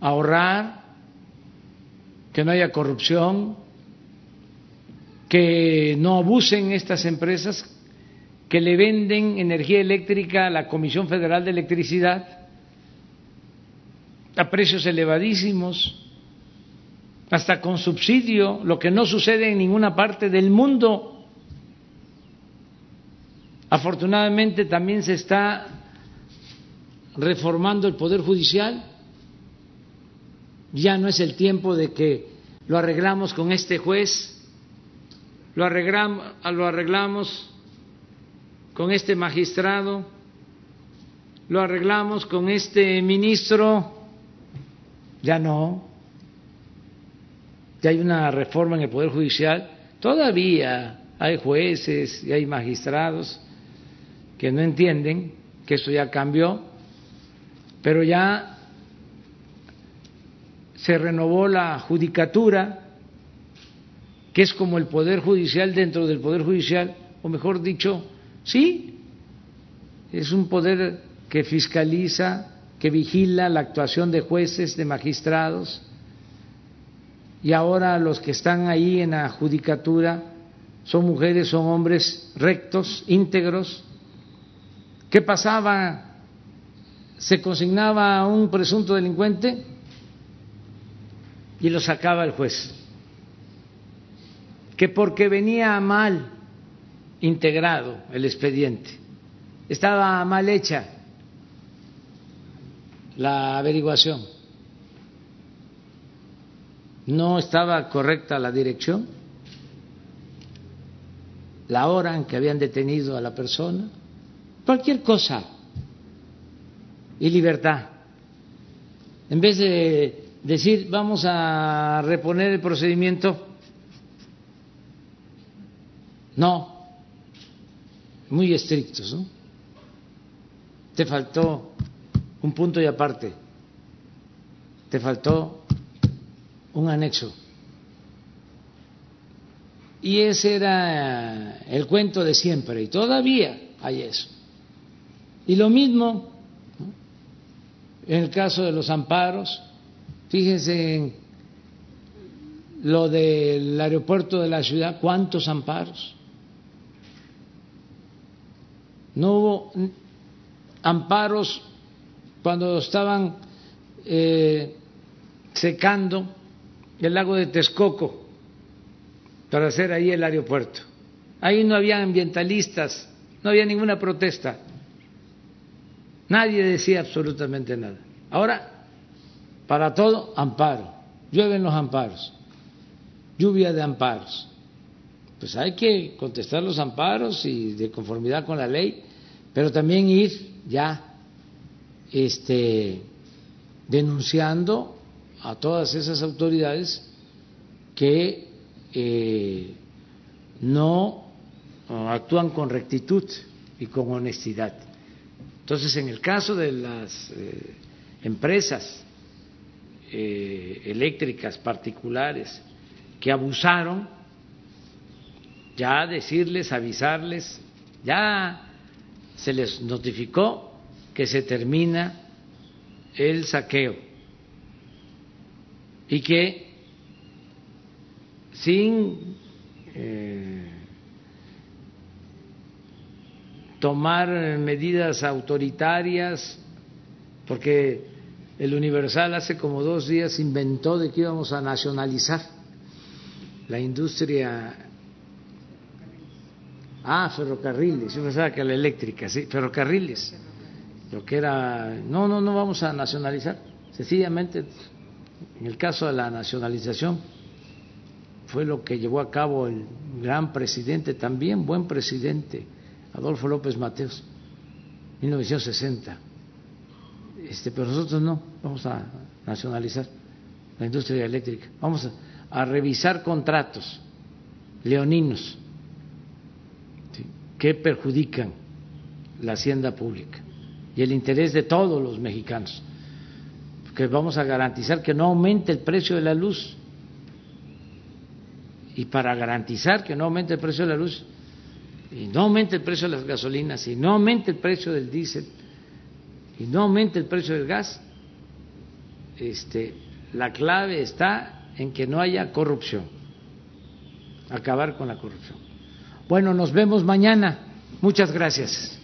ahorrar, que no haya corrupción, que no abusen estas empresas que le venden energía eléctrica a la Comisión Federal de Electricidad a precios elevadísimos, hasta con subsidio, lo que no sucede en ninguna parte del mundo. Afortunadamente también se está reformando el Poder Judicial. Ya no es el tiempo de que lo arreglamos con este juez, lo arreglamos, lo arreglamos con este magistrado, lo arreglamos con este ministro, ya no. Ya hay una reforma en el Poder Judicial, todavía hay jueces y hay magistrados que no entienden que esto ya cambió, pero ya se renovó la judicatura, que es como el Poder Judicial dentro del Poder Judicial, o mejor dicho, Sí, es un poder que fiscaliza, que vigila la actuación de jueces, de magistrados, y ahora los que están ahí en la judicatura son mujeres, son hombres rectos, íntegros. ¿Qué pasaba? Se consignaba a un presunto delincuente y lo sacaba el juez. que porque venía mal integrado el expediente, estaba mal hecha la averiguación, no estaba correcta la dirección, la hora en que habían detenido a la persona, cualquier cosa. Y libertad. En vez de decir vamos a reponer el procedimiento, no, muy estrictos, ¿no? Te faltó un punto y aparte, te faltó un anexo. Y ese era el cuento de siempre, y todavía hay eso. Y lo mismo en el caso de los amparos, fíjense en lo del aeropuerto de la ciudad, ¿cuántos amparos? No hubo amparos cuando estaban eh, secando el lago de Texcoco para hacer ahí el aeropuerto. Ahí no había ambientalistas, no había ninguna protesta. Nadie decía absolutamente nada. Ahora, para todo, amparo. Llueven los amparos. Lluvia de amparos. Pues hay que contestar los amparos y de conformidad con la ley, pero también ir ya este, denunciando a todas esas autoridades que eh, no actúan con rectitud y con honestidad. Entonces, en el caso de las eh, empresas eh, eléctricas particulares que abusaron, ya decirles, avisarles, ya se les notificó que se termina el saqueo y que sin eh, tomar medidas autoritarias, porque el Universal hace como dos días inventó de que íbamos a nacionalizar la industria. Ah, ferrocarriles, yo pensaba que la eléctrica, sí, ferrocarriles. Lo que era, no, no, no vamos a nacionalizar. Sencillamente, en el caso de la nacionalización, fue lo que llevó a cabo el gran presidente, también buen presidente, Adolfo López Mateos, 1960. Este, pero nosotros no, vamos a nacionalizar la industria eléctrica, vamos a, revisar contratos leoninos que perjudican la hacienda pública y el interés de todos los mexicanos, que vamos a garantizar que no aumente el precio de la luz. Y para garantizar que no aumente el precio de la luz, y no aumente el precio de las gasolinas, y no aumente el precio del diésel, y no aumente el precio del gas, este, la clave está en que no haya corrupción, acabar con la corrupción. Bueno, nos vemos mañana. Muchas gracias.